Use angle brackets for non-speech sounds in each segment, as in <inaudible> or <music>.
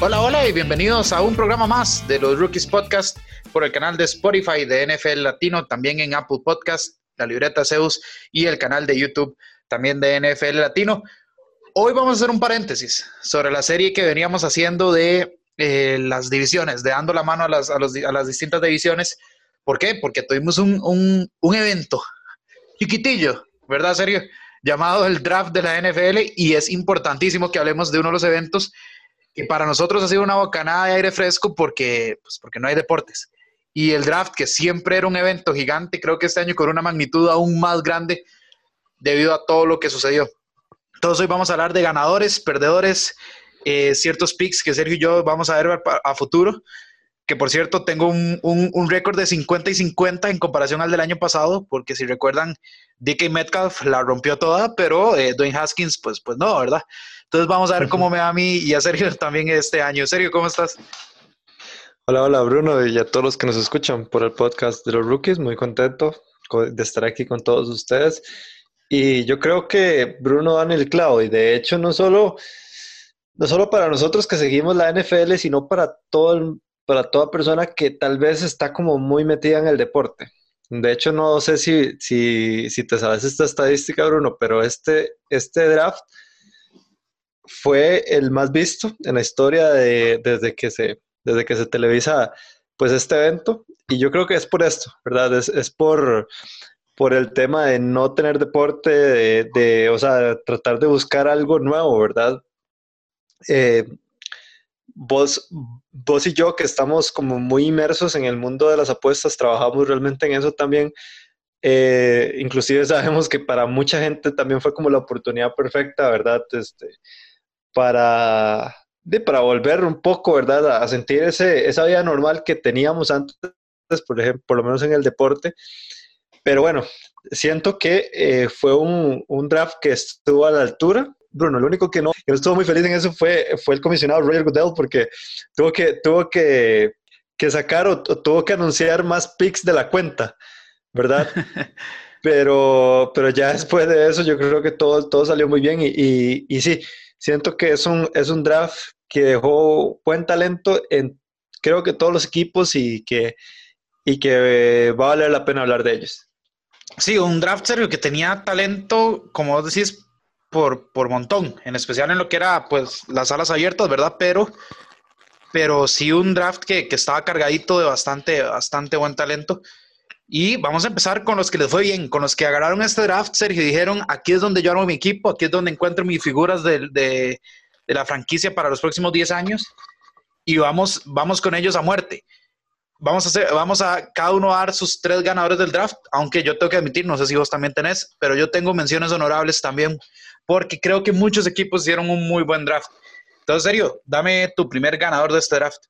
Hola, hola y bienvenidos a un programa más de los Rookies Podcast por el canal de Spotify de NFL Latino, también en Apple Podcast, la libreta Zeus y el canal de YouTube también de NFL Latino. Hoy vamos a hacer un paréntesis sobre la serie que veníamos haciendo de eh, las divisiones, de dando la mano a las, distintas divisiones. ¿Por qué? Porque tuvimos un, un, un evento chiquitillo, ¿verdad, serio? Llamado el draft de la NFL y es importantísimo que hablemos de uno de los eventos que para nosotros ha sido una bocanada de aire fresco pues porque no hay deportes. Y el draft, que siempre era un evento gigante, creo que este año con una magnitud aún más grande debido a todo lo que sucedió. Entonces hoy vamos a hablar de ganadores, perdedores, eh, ciertos picks que Sergio y yo vamos a ver a, futuro. Que por cierto, tengo un, un, un récord de 50 y 50 en comparación al del año pasado, porque si recuerdan, DK Metcalf la rompió toda, pero eh, Dwayne Haskins, pues, pues no, ¿verdad? Entonces vamos a ver cómo me va a mí y a Sergio <laughs> también este año. Sergio, ¿cómo estás? Hola, hola Bruno y a todos los que nos escuchan por el podcast de los rookies. Muy contento de estar aquí con todos ustedes. Y yo creo que Bruno dan el clavo y de hecho no solo, no solo para nosotros que seguimos la NFL, sino para, todo para toda persona que tal vez está como muy metida en el deporte. De hecho, no sé si, si, si te sabes esta estadística, Bruno, pero este, este draft fue el más visto en la historia de, desde, que se, desde que se televisa pues este evento. Y yo creo que es por esto, ¿verdad? Es, es por, por el tema de no tener deporte, de, de o sea, tratar de buscar algo nuevo, ¿verdad? Eh, vos, vos y yo que estamos como muy inmersos en el mundo de las apuestas, trabajamos realmente en eso también. Eh, inclusive <laughs> sabemos que para mucha gente también fue como la oportunidad perfecta, ¿verdad? Este, para, de, para volver un poco, ¿verdad? A sentir ese, esa vida normal que teníamos antes, por ejemplo, por lo menos en el deporte. Pero bueno, siento que eh, fue un, un, draft que estuvo a la altura. Bruno, lo único que no, que no estuvo muy feliz en eso fue, fue el comisionado Roger Goodell porque tuvo que, tuvo que, que sacar o, tuvo que anunciar más picks de la cuenta, ¿verdad? <laughs> pero, pero ya después de eso yo creo que todo, todo salió muy bien y, y, y sí, siento que es un, es un draft que dejó buen talento en creo que todos los equipos y que, y que va a valer la pena hablar de ellos. Sí, un draft serio que tenía talento, como vos decís, por, por montón, en especial en lo que era pues las alas abiertas, ¿verdad? Pero, pero sí un draft que, que estaba cargadito de bastante, bastante buen talento. Y vamos a empezar con los que les fue bien, con los que agarraron este draft, Sergio, y dijeron, aquí es donde yo armo mi equipo, aquí es donde encuentro mis figuras de, de, de la franquicia para los próximos 10 años y vamos, vamos con ellos a muerte. Vamos a, hacer, vamos a cada uno a dar sus tres ganadores del draft, aunque yo tengo que admitir, no sé si vos también tenés, pero yo tengo menciones honorables también, porque creo que muchos equipos hicieron un muy buen draft. Entonces, serio, dame tu primer ganador de este draft.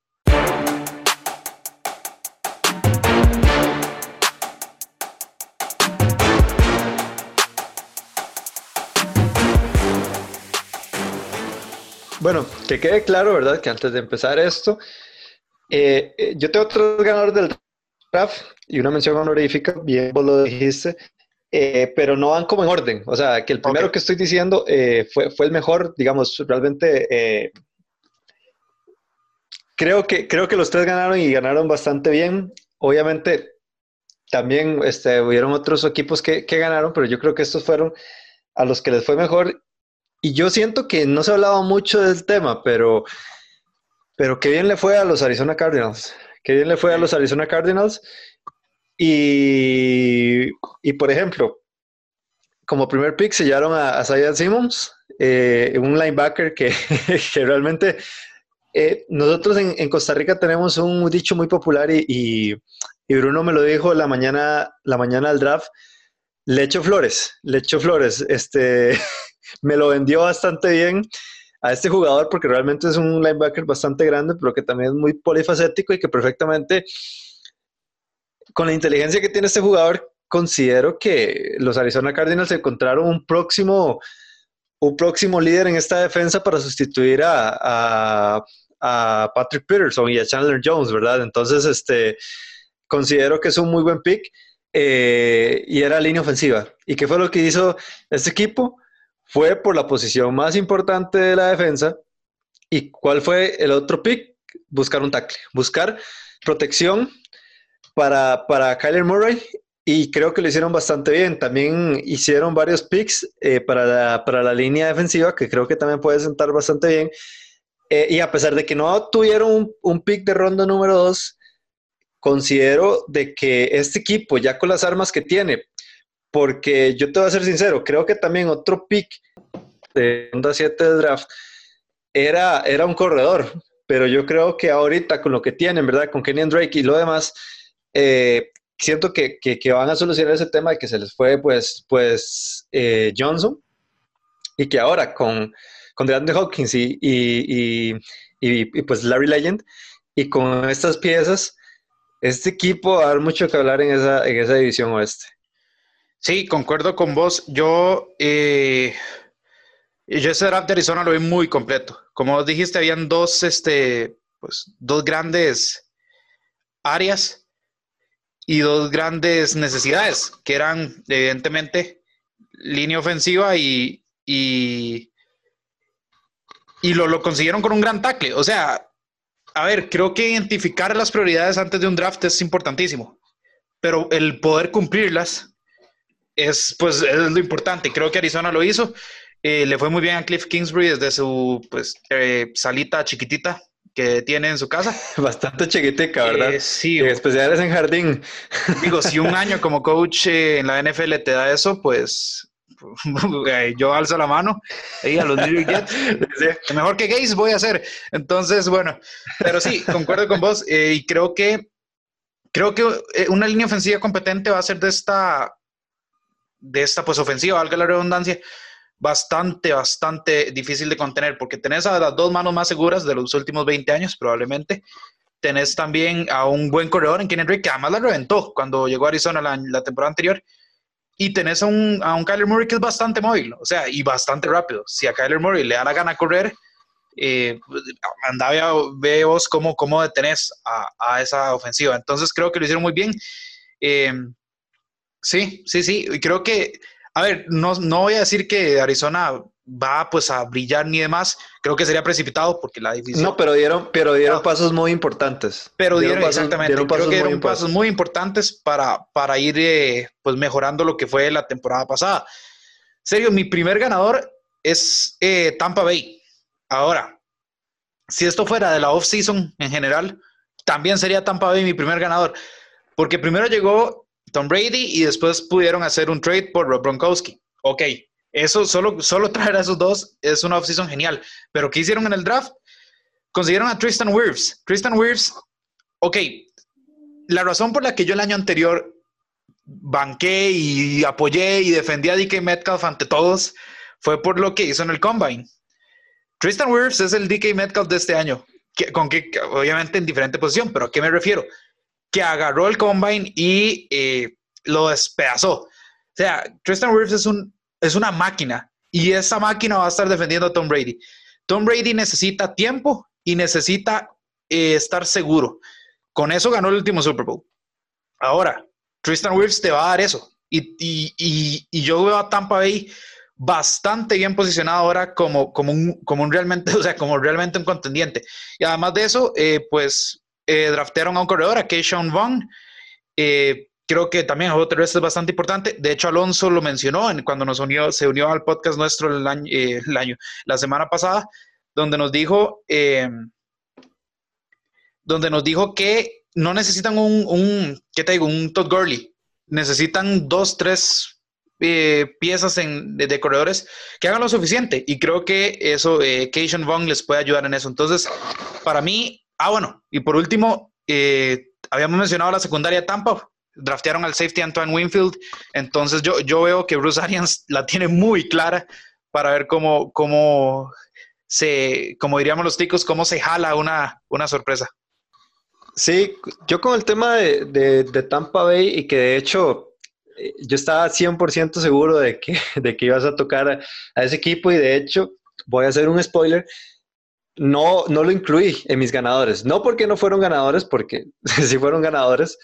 Bueno, que quede claro, ¿verdad? Que antes de empezar esto, eh, eh, yo tengo tres ganadores del draft y una mención honorífica, bien vos lo dijiste, eh, pero no van como en orden. O sea, que el primero okay. que estoy diciendo eh, fue, fue el mejor, digamos, realmente eh, creo, que, creo que los tres ganaron y ganaron bastante bien. Obviamente, también este, hubieron otros equipos que, que ganaron, pero yo creo que estos fueron a los que les fue mejor y yo siento que no se ha hablado mucho del tema, pero, pero qué bien le fue a los Arizona Cardinals. Qué bien le fue a los Arizona Cardinals. Y, y por ejemplo, como primer pick sellaron a, a Simmons, eh, un linebacker que, <laughs> que realmente eh, nosotros en, en, Costa Rica tenemos un dicho muy popular y, y, y, Bruno me lo dijo la mañana, la mañana del draft. Le echo flores, le echo flores. Este, <laughs> me lo vendió bastante bien a este jugador porque realmente es un linebacker bastante grande, pero que también es muy polifacético y que perfectamente, con la inteligencia que tiene este jugador, considero que los Arizona Cardinals encontraron un próximo, un próximo líder en esta defensa para sustituir a, a, Patrick Peterson y a Chandler Jones, ¿verdad? Entonces, este, considero que es un muy buen pick eh, y era línea ofensiva. ¿Y qué fue lo que hizo este equipo? Fue por la posición más importante de la defensa. ¿Y cuál fue el otro pick? Buscar un tackle, buscar protección para, para Kyler Murray y creo que lo hicieron bastante bien. También hicieron varios picks eh, para, la, para, la, línea defensiva, que creo que también puede sentar bastante bien. Eh, y a pesar de que no tuvieron un, pick de ronda número 2, considero de que este equipo, ya con las armas que tiene, porque yo te voy a ser sincero, creo que también otro pick de ronda 7 de draft era, era un corredor, pero yo creo que ahorita con lo que tienen, ¿verdad? Con Kenyan Drake y lo demás, eh, siento que, que, van a solucionar ese tema de que se les fue pues, pues eh, Johnson y que ahora con, con DeAndre Hawkins y, y, y, pues Larry Legend y con estas piezas, este equipo va a dar mucho que hablar en esa, en esa división oeste. Sí, concuerdo con vos. Yo, eh, yo ese draft de Arizona lo vi muy completo. Como dijiste, habían dos, este, pues, dos grandes áreas y dos grandes necesidades, que eran evidentemente línea ofensiva y, y, lo, lo, consiguieron con un gran tackle. O sea, a ver, creo que identificar las prioridades antes de un draft es importantísimo, pero el poder cumplirlas es, pues, es lo importante. Creo que Arizona lo hizo. Eh, le fue muy bien a Cliff Kingsbury desde su pues, eh, salita chiquitita que tiene en su casa. <laughs> Bastante chiquitica, ¿verdad? Eh, sí. En especial es en jardín. Digo, si un <laughs> año como coach eh, en la NFL te da eso, pues <laughs> yo alzo la mano ahí a los New Jets. Mejor que gays voy a hacer. Entonces, bueno, pero sí, concuerdo con vos y creo que creo que una línea ofensiva competente va a ser de esta de esta pues ofensiva, valga la redundancia, bastante, bastante difícil de contener, porque tenés a las dos manos más seguras de los últimos 20 años, probablemente. Tenés también a un buen corredor en Kenny que además la reventó cuando llegó a Arizona la, temporada anterior. Y tenés a un, a un Kyler Murray que es bastante móvil, o sea, y bastante rápido. Si a Kyler Murray le da la gana correr, eh, anda, ve vos cómo, cómo detenés a, a, esa ofensiva. Entonces creo que lo hicieron muy bien. Eh, sí, sí, sí. Y creo que a ver, no, no voy a decir que Arizona va pues a brillar ni demás, creo que sería precipitado porque la división... No, pero dieron, pero dieron pasos muy importantes. Pero dieron, exactamente, creo que dieron pasos muy importantes para, para ir eh, pues mejorando lo que fue la temporada pasada. Serio, mi primer ganador es eh, Tampa Bay. Ahora, si esto fuera de la off-season en general, también sería Tampa Bay mi primer ganador, porque primero llegó Tom Brady y después pudieron hacer un trade por Rob Gronkowski. Ok, eso solo, solo <laughs> traer a esos dos es una offseason genial. Pero ¿qué hicieron en el draft? Consiguieron a Tristan Wirfs. Tristan Wirfs, ok, la razón por la que yo el año anterior banqué y apoyé y defendí a DK Metcalf ante todos fue por lo que hizo en el Combine. Tristan Wirfs es el DK Metcalf de este año, con que obviamente en diferente posición, pero ¿a qué me refiero? Que agarró el combine y eh, lo despedazó. O sea, Tristan Wirfs es, un, es una máquina y esa máquina va a estar defendiendo a Tom Brady. Tom Brady necesita tiempo y necesita eh, estar seguro. Con eso ganó el último Super Bowl. Ahora, Tristan Wirfs te va a dar eso. Y, y, yo veo a Tampa Bay bastante bien posicionado ahora como, como, un, como un realmente, <laughs> o sea, como realmente un contendiente. Y además de eso, eh, pues eh, draftearon a un corredor, a Keishon Vaughn. Eh, creo que también juego terrestre es bastante importante. De hecho, Alonso lo mencionó cuando nos unió, se unió al podcast nuestro el año, eh, el año la semana pasada, donde nos dijo, donde nos dijo que no necesitan un, un ¿qué te digo? Un Todd Gurley. Necesitan dos, tres piezas de, corredores que hagan lo suficiente. Y creo que eso, eh, Keishon Vaughn les puede ayudar en eso. Entonces, para mí, Ah, bueno, y por último, eh, habíamos mencionado la secundaria Tampa, draftearon al safety Antoine Winfield, entonces yo, yo veo que Bruce Arians <laughs> la tiene muy clara para ver cómo, cómo se, como diríamos los ticos, cómo se jala una, una sorpresa. Sí, yo con el tema de, de, Tampa Bay y que de hecho eh, yo estaba 100% seguro de que, <laughs> de que ibas a tocar a, ese equipo y de hecho voy a hacer un spoiler no, no lo incluí en mis ganadores. No porque no fueron ganadores, porque <laughs> sí fueron ganadores,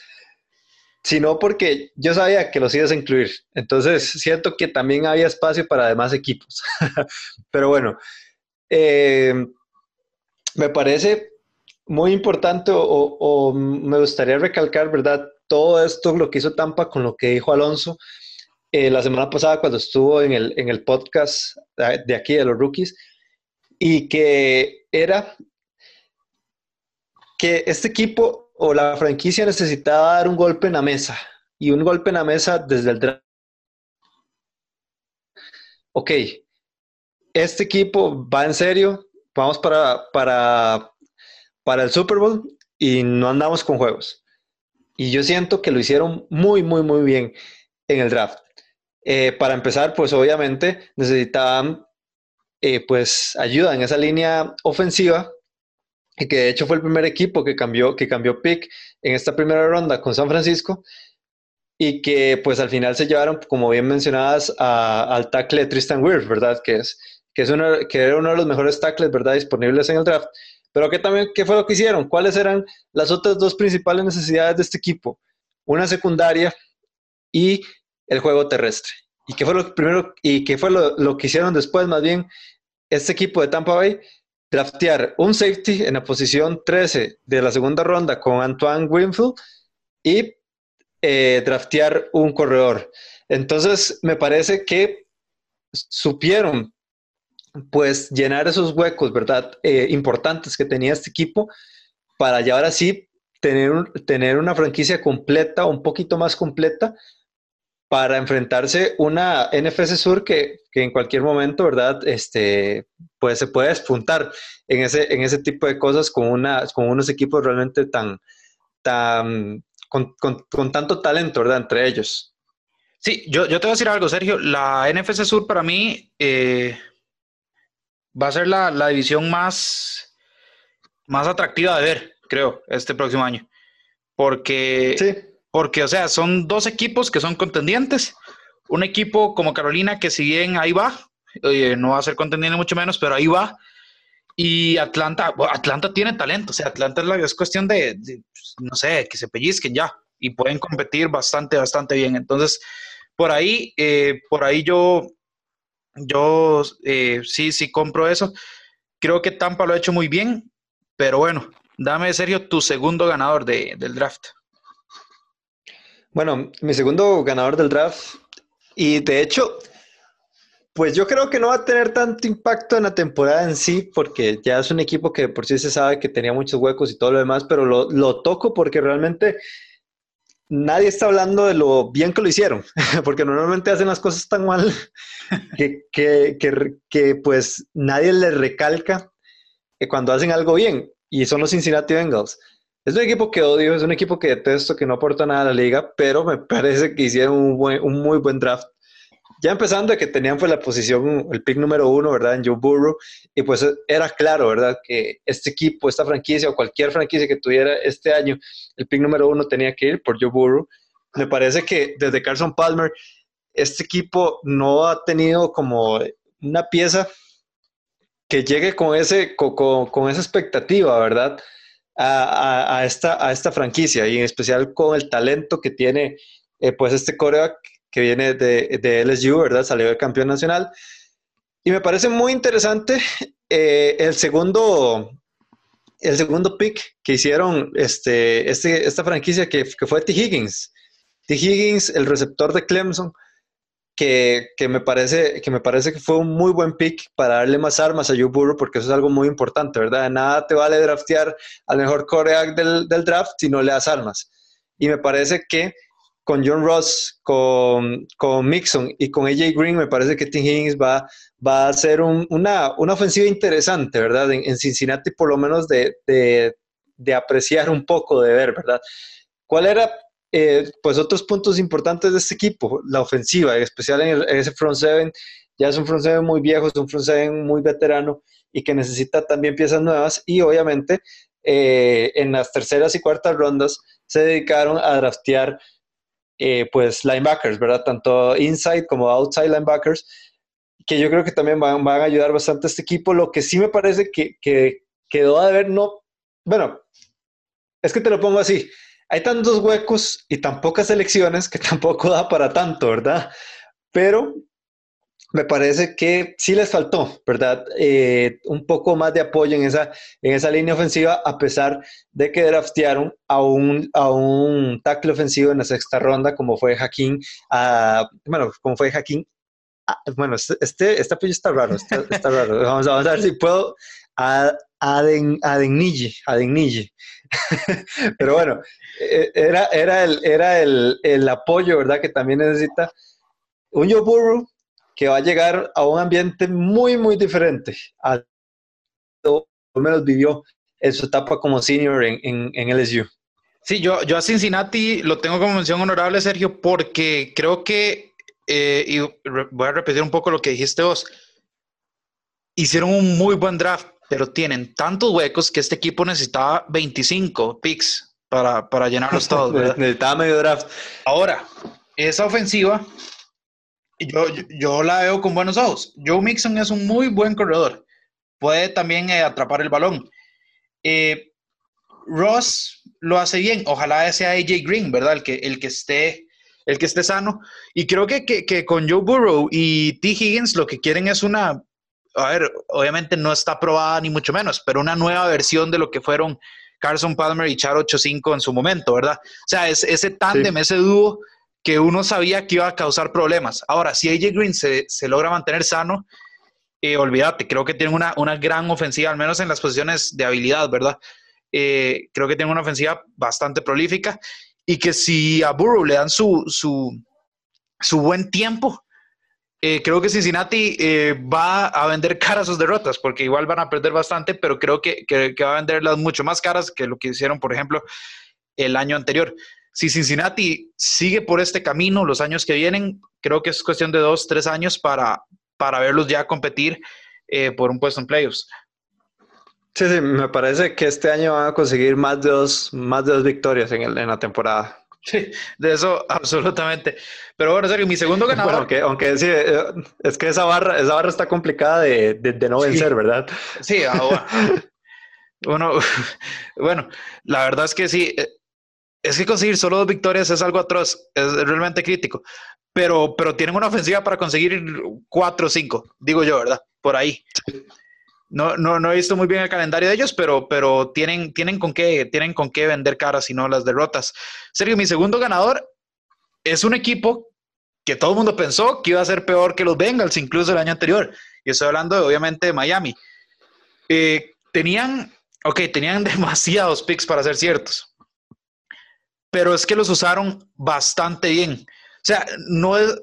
sino porque yo sabía que los ibas a incluir. Entonces, siento que también había espacio para demás equipos. <laughs> Pero bueno, eh, me parece muy importante o, me gustaría recalcar, ¿verdad? Todo esto, lo que hizo Tampa con lo que dijo Alonso eh, la semana pasada cuando estuvo en el, en el podcast de aquí de los rookies y que era que este equipo o la franquicia necesitaba dar un golpe en la mesa y un golpe en la mesa desde el draft. Ok, este equipo va en serio, vamos para, para, para el Super Bowl y no andamos con juegos. Y yo siento que lo hicieron muy, muy, muy bien en el draft. Eh, para empezar, pues obviamente necesitaban eh, pues ayuda en esa línea ofensiva y que de hecho fue el primer equipo que cambió, que cambió pick en esta primera ronda con San Francisco y que pues al final se llevaron, como bien mencionadas, al tackle Tristan Wirth, ¿verdad? Que, es, que, es uno, que era uno de los mejores tackles, ¿verdad? Disponibles en el draft. Pero que también, ¿qué fue lo que hicieron? ¿Cuáles eran las otras dos principales necesidades de este equipo? Una secundaria y el juego terrestre. ¿Y qué fue lo primero y qué fue lo que hicieron después? Más bien, este equipo de Tampa Bay draftear un safety en la posición 13 de la segunda ronda con Antoine Winfield y eh, draftear un corredor. Entonces, me parece que supieron pues llenar esos huecos, ¿verdad? Eh, importantes que tenía este equipo para ya ahora sí tener, tener una franquicia completa, un poquito más completa, para enfrentarse una NFC Sur que, en cualquier momento, ¿verdad? Este, pues se puede despuntar en ese, en ese tipo de cosas con, una, con unos equipos realmente tan, tan con, tanto talento, ¿verdad? Entre ellos. Sí, yo, yo te voy a decir algo, Sergio. La NFC Sur para mí eh, va a ser la, la, división más, más atractiva de ver, creo, este próximo año. Porque sí porque, o sea, son dos equipos que son contendientes. Un equipo como Carolina, que si bien ahí va, no va a ser contendiente mucho menos, pero ahí va. Y Atlanta, Atlanta tiene talento, o sea, Atlanta es, cuestión de, pues, no sé, que se pellizquen ya y pueden competir bastante, bastante bien. Entonces, por ahí, eh, por ahí yo, yo eh, sí, sí compro eso. Creo que Tampa lo ha hecho muy bien, pero bueno, dame, Sergio, tu segundo ganador del draft. Bueno, mi segundo ganador del draft, y de hecho, pues yo creo que no va a tener tanto impacto en la temporada en sí, porque ya es un equipo que por sí se sabe que tenía muchos huecos y todo lo demás, pero lo, toco porque realmente nadie está hablando de lo bien que lo hicieron, <laughs> porque normalmente hacen las cosas tan mal <laughs> que, que, que, pues nadie le recalca que cuando hacen algo bien, y son los Cincinnati Bengals. Es un equipo que odio, es un equipo que detesto, que no aporta nada a la liga, pero me <laughs> parece que hicieron un, muy buen draft. Ya empezando de que tenían pues la posición, el pick número uno, ¿verdad? En Joe Burrow, y pues era claro, ¿verdad? Que este equipo, esta franquicia o cualquier franquicia que tuviera este año, el pick número uno tenía que ir por Joe Burrow. Me parece que desde Carson Palmer, este equipo no ha tenido como una pieza que llegue con, ese, con esa expectativa, ¿verdad? A, esta, franquicia y en especial con el talento que tiene eh, pues este coreback que viene de, de, LSU, ¿verdad? Salió de campeón nacional. Y me parece muy interesante eh, el segundo el segundo pick que hicieron este, este, esta franquicia que, que fue T. Higgins. T. Higgins, el receptor de Clemson, que, me parece, que me parece que fue un muy buen pick para darle más armas a Joe Burrow, porque eso es algo muy importante, ¿verdad? nada te vale draftear al mejor coreback del, draft si no le das armas. Y me parece que con John Ross, con, con Mixon y con AJ Green, me parece que Tim Higgins va, va a ser una, una, ofensiva interesante, ¿verdad? En, Cincinnati, por lo menos de, de, de apreciar un poco, de ver, ¿verdad? ¿Cuál era eh, pues otros puntos importantes de este equipo, la ofensiva, en especial en, ese front seven, ya es un front seven muy viejo, es un front seven muy veterano y que necesita también piezas nuevas y obviamente eh, en las terceras y cuartas rondas se dedicaron a draftear eh, pues linebackers, ¿verdad? Tanto inside como outside linebackers que yo creo que también van, van, a ayudar bastante a este equipo. Lo que sí me parece que, que quedó de haber, no, bueno, es que te lo pongo así, hay tantos huecos y tan pocas elecciones que <laughs> tampoco da para tanto, ¿verdad? Pero me parece que sí les faltó, ¿verdad? Eh, un poco más de apoyo en esa, en esa línea ofensiva, a pesar de que draftearon a un, a un tackle ofensivo en la sexta ronda, como fue Jaquín, bueno, como fue Jaquín. bueno, este, este, este apoyo está raro, está, raro. <laughs> Vamos, a ver si puedo. Aden, Adenille, Adenille. <laughs> Pero bueno, eh, era, era, el, era el, el, apoyo, ¿verdad? Que también necesita un Burrow que va a llegar a un ambiente muy, muy diferente a lo menos vivió en su etapa como senior en, en, LSU. Sí, yo, yo a Cincinnati lo tengo como mención honorable, Sergio, porque creo que, eh, voy a repetir un poco lo que dijiste vos, hicieron un muy buen draft, pero tienen tantos huecos que este equipo necesitaba 25 picks para, para llenarlos <laughs> todos. necesitaba medio draft. Ahora, esa ofensiva yo, yo la veo con buenos ojos. Joe Mixon es un muy buen corredor. Puede también eh, atrapar el balón. Eh, Ross lo hace bien. Ojalá sea AJ Green, ¿verdad? El que, el que, esté, el que esté sano. Y creo que, que, que con Joe Burrow y T. Higgins lo que quieren es una, a ver, obviamente no está probada ni mucho menos, pero una nueva versión de lo que fueron Carson Palmer y Char 85 en su momento, ¿verdad? O sea, es, ese tándem, ese dúo que uno sabía que iba a causar problemas. Ahora, si AJ Green se, logra mantener sano, eh, olvídate, creo que tiene una, una, gran ofensiva, al menos en las posiciones de habilidad, ¿verdad? Eh, creo que tiene una ofensiva bastante prolífica y que si a Burrow le dan su, su, buen tiempo, eh, creo que Cincinnati va a vender caras sus derrotas, porque igual van a perder bastante, pero creo que, que, que va a venderlas mucho más caras que lo que hicieron, por ejemplo, el año anterior si Cincinnati sigue por este camino los años que vienen, creo que es cuestión de dos, tres años para, para verlos ya competir eh, por un puesto en playoffs. Sí, sí, me parece que este año van a conseguir más de dos, más de dos victorias en, el, en la temporada. Sí, <laughs> de eso absolutamente. Pero bueno, serio, mi segundo ganador. aunque, aunque sí, eh, es que esa barra, esa barra está complicada de, de, no vencer, ¿verdad? Sí, ahora. bueno, <laughs> bueno, la verdad es que sí, eh, es que conseguir solo dos victorias es algo atroz, es realmente crítico. Pero, pero tienen una ofensiva para conseguir cuatro o cinco, digo yo, ¿verdad? Por ahí. No, no, no he visto muy bien el calendario de ellos, pero, pero tienen, tienen, con qué, tienen con qué vender caras y no las derrotas. Sergio, mi segundo ganador es un equipo que todo el mundo pensó que iba a ser peor que los Bengals, incluso el año anterior. Y estoy hablando, obviamente, de Miami. Eh, tenían, ok, tenían <laughs> demasiados picks para ser ciertos pero es que los usaron bastante bien. O sea, no es,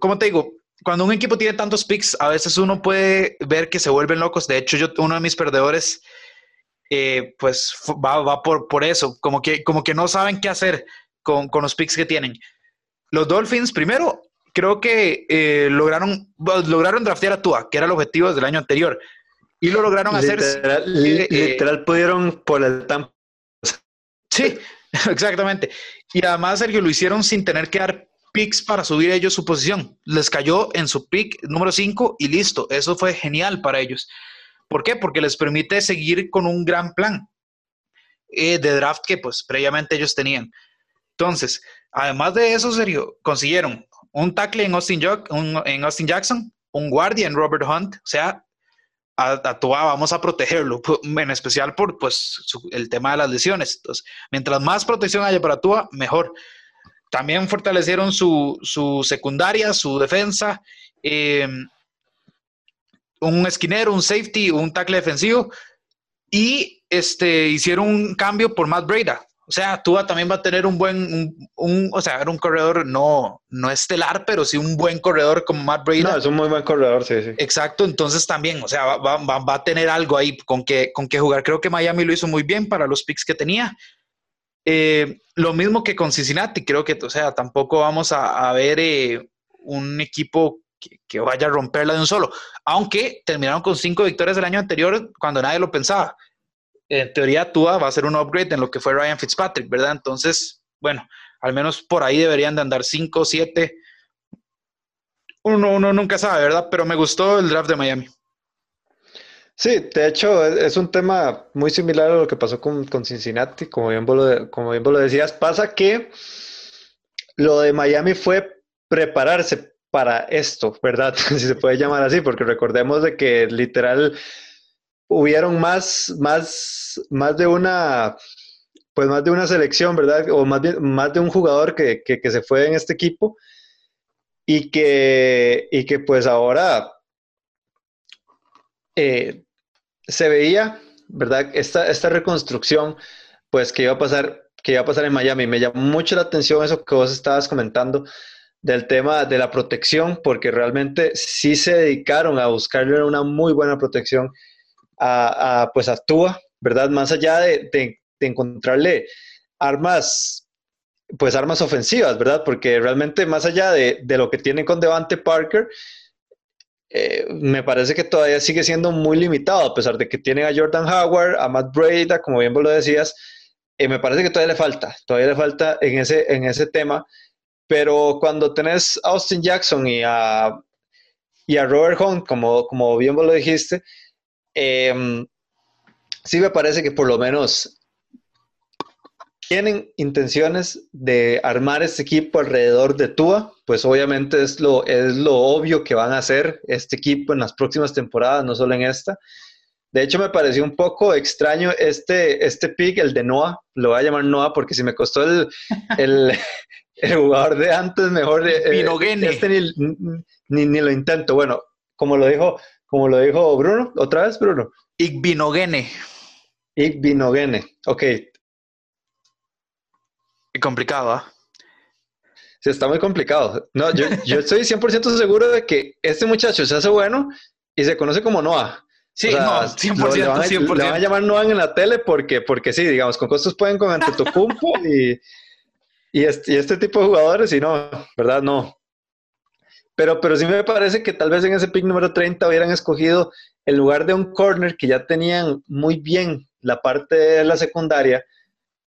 como te digo, cuando un equipo tiene tantos picks, a veces uno puede ver que se vuelven locos. De hecho, yo, uno de mis perdedores, eh, pues va, va por, por, eso, como que, como que no saben qué hacer con, con los picks que tienen. Los Dolphins, primero, creo que eh, lograron, lograron draftear a Tua, que era el objetivo desde el año anterior. Y lo lograron hacer. Eh, literal, pudieron por el tampo. Sí, <laughs> Exactamente. Y además, Sergio, lo hicieron sin tener que dar picks para subir ellos su posición. Les cayó en su pick número 5 y listo. Eso fue genial para ellos. ¿Por qué? Porque les permite seguir con un gran plan eh, de draft que pues previamente ellos tenían. Entonces, además de eso, Sergio, consiguieron un tackle en Austin, en Austin Jackson, un guardia en Robert Hunt, o sea, Tua vamos a protegerlo, en especial por pues, el tema de las lesiones. Entonces, mientras más protección haya para Tua, mejor. También fortalecieron su, su secundaria, su defensa, em, un esquinero, un safety, un tackle defensivo y este, hicieron un cambio por Matt Breda. O sea, Tua también va a tener un buen, un, o sea, era un corredor no, no estelar, pero sí un buen corredor como Matt Brady. No, es un muy buen corredor, sí, sí. Exacto, entonces también, o sea, va, va, va a tener algo ahí con que, con que jugar. Creo que Miami lo hizo muy bien para los picks que tenía. Eh, lo mismo que con Cincinnati, creo que, o sea, tampoco vamos a, ver eh, un equipo que, vaya a romperla de un solo, aunque terminaron con cinco victorias el año anterior cuando nadie lo pensaba en teoría Tua va a ser un upgrade en lo que fue Ryan Fitzpatrick, ¿verdad? Entonces, bueno, al menos por ahí deberían de andar 5, 7, uno, uno nunca sabe, ¿verdad? Pero me gustó el draft de Miami. Sí, de hecho es un tema muy similar a lo que pasó con, Cincinnati, como bien, vos lo, como bien vos lo decías. Pasa que lo de Miami fue prepararse para esto, ¿verdad? <laughs> si se puede llamar así, porque recordemos de que literal hubieron más, más, más de una, pues más de una selección, ¿verdad? O más, más de un jugador que, se fue en este equipo y que, y que pues ahora eh, se veía, ¿verdad? Esta, esta reconstrucción, pues que iba a pasar, que iba a pasar en Miami. Me llamó mucho la atención eso que vos estabas comentando del tema de la protección, porque realmente sí se dedicaron a buscarle una muy buena protección a, pues a Tua, ¿verdad? Más allá de, de, encontrarle armas, pues armas ofensivas, ¿verdad? Porque realmente más allá de, de lo que tienen con Devante Parker, eh, me parece que todavía sigue siendo muy limitado, a pesar de que tiene a Jordan Howard, a Matt Breda, como bien vos lo decías, eh, me parece que todavía le falta, todavía le falta en ese, en ese tema, pero cuando tenés a Austin Jackson y a, y a Robert Hunt, como, como bien vos lo dijiste, em, sí me parece que por lo menos tienen intenciones de armar este equipo alrededor de Tua, pues obviamente es lo, es lo obvio que van a hacer este equipo en las próximas temporadas, no solo en esta. De hecho, me pareció un poco extraño este, este pick, el de Noah, lo voy a llamar Noah porque si me costó el, el, <laughs> jugador de antes, mejor eh, este ni, ni, lo intento. Bueno, como lo dijo, como lo dijo Bruno, otra vez Bruno. Igbinogene. Igbinogene. Ok, complicado, ¿ah? Sí, está muy complicado. No, yo, yo estoy 100% seguro de que este muchacho se hace bueno y se conoce como Noah. Sí, no, 100%, le, van a, 100%. le van a llamar Noah en la tele porque, porque sí, digamos, con costos pueden con Antetokounmpo y, y, este, y este tipo de jugadores y no, ¿verdad? No. Pero, pero sí me parece que tal vez en ese pick número 30 hubieran escogido en lugar de un corner que ya tenían muy bien la parte de la secundaria,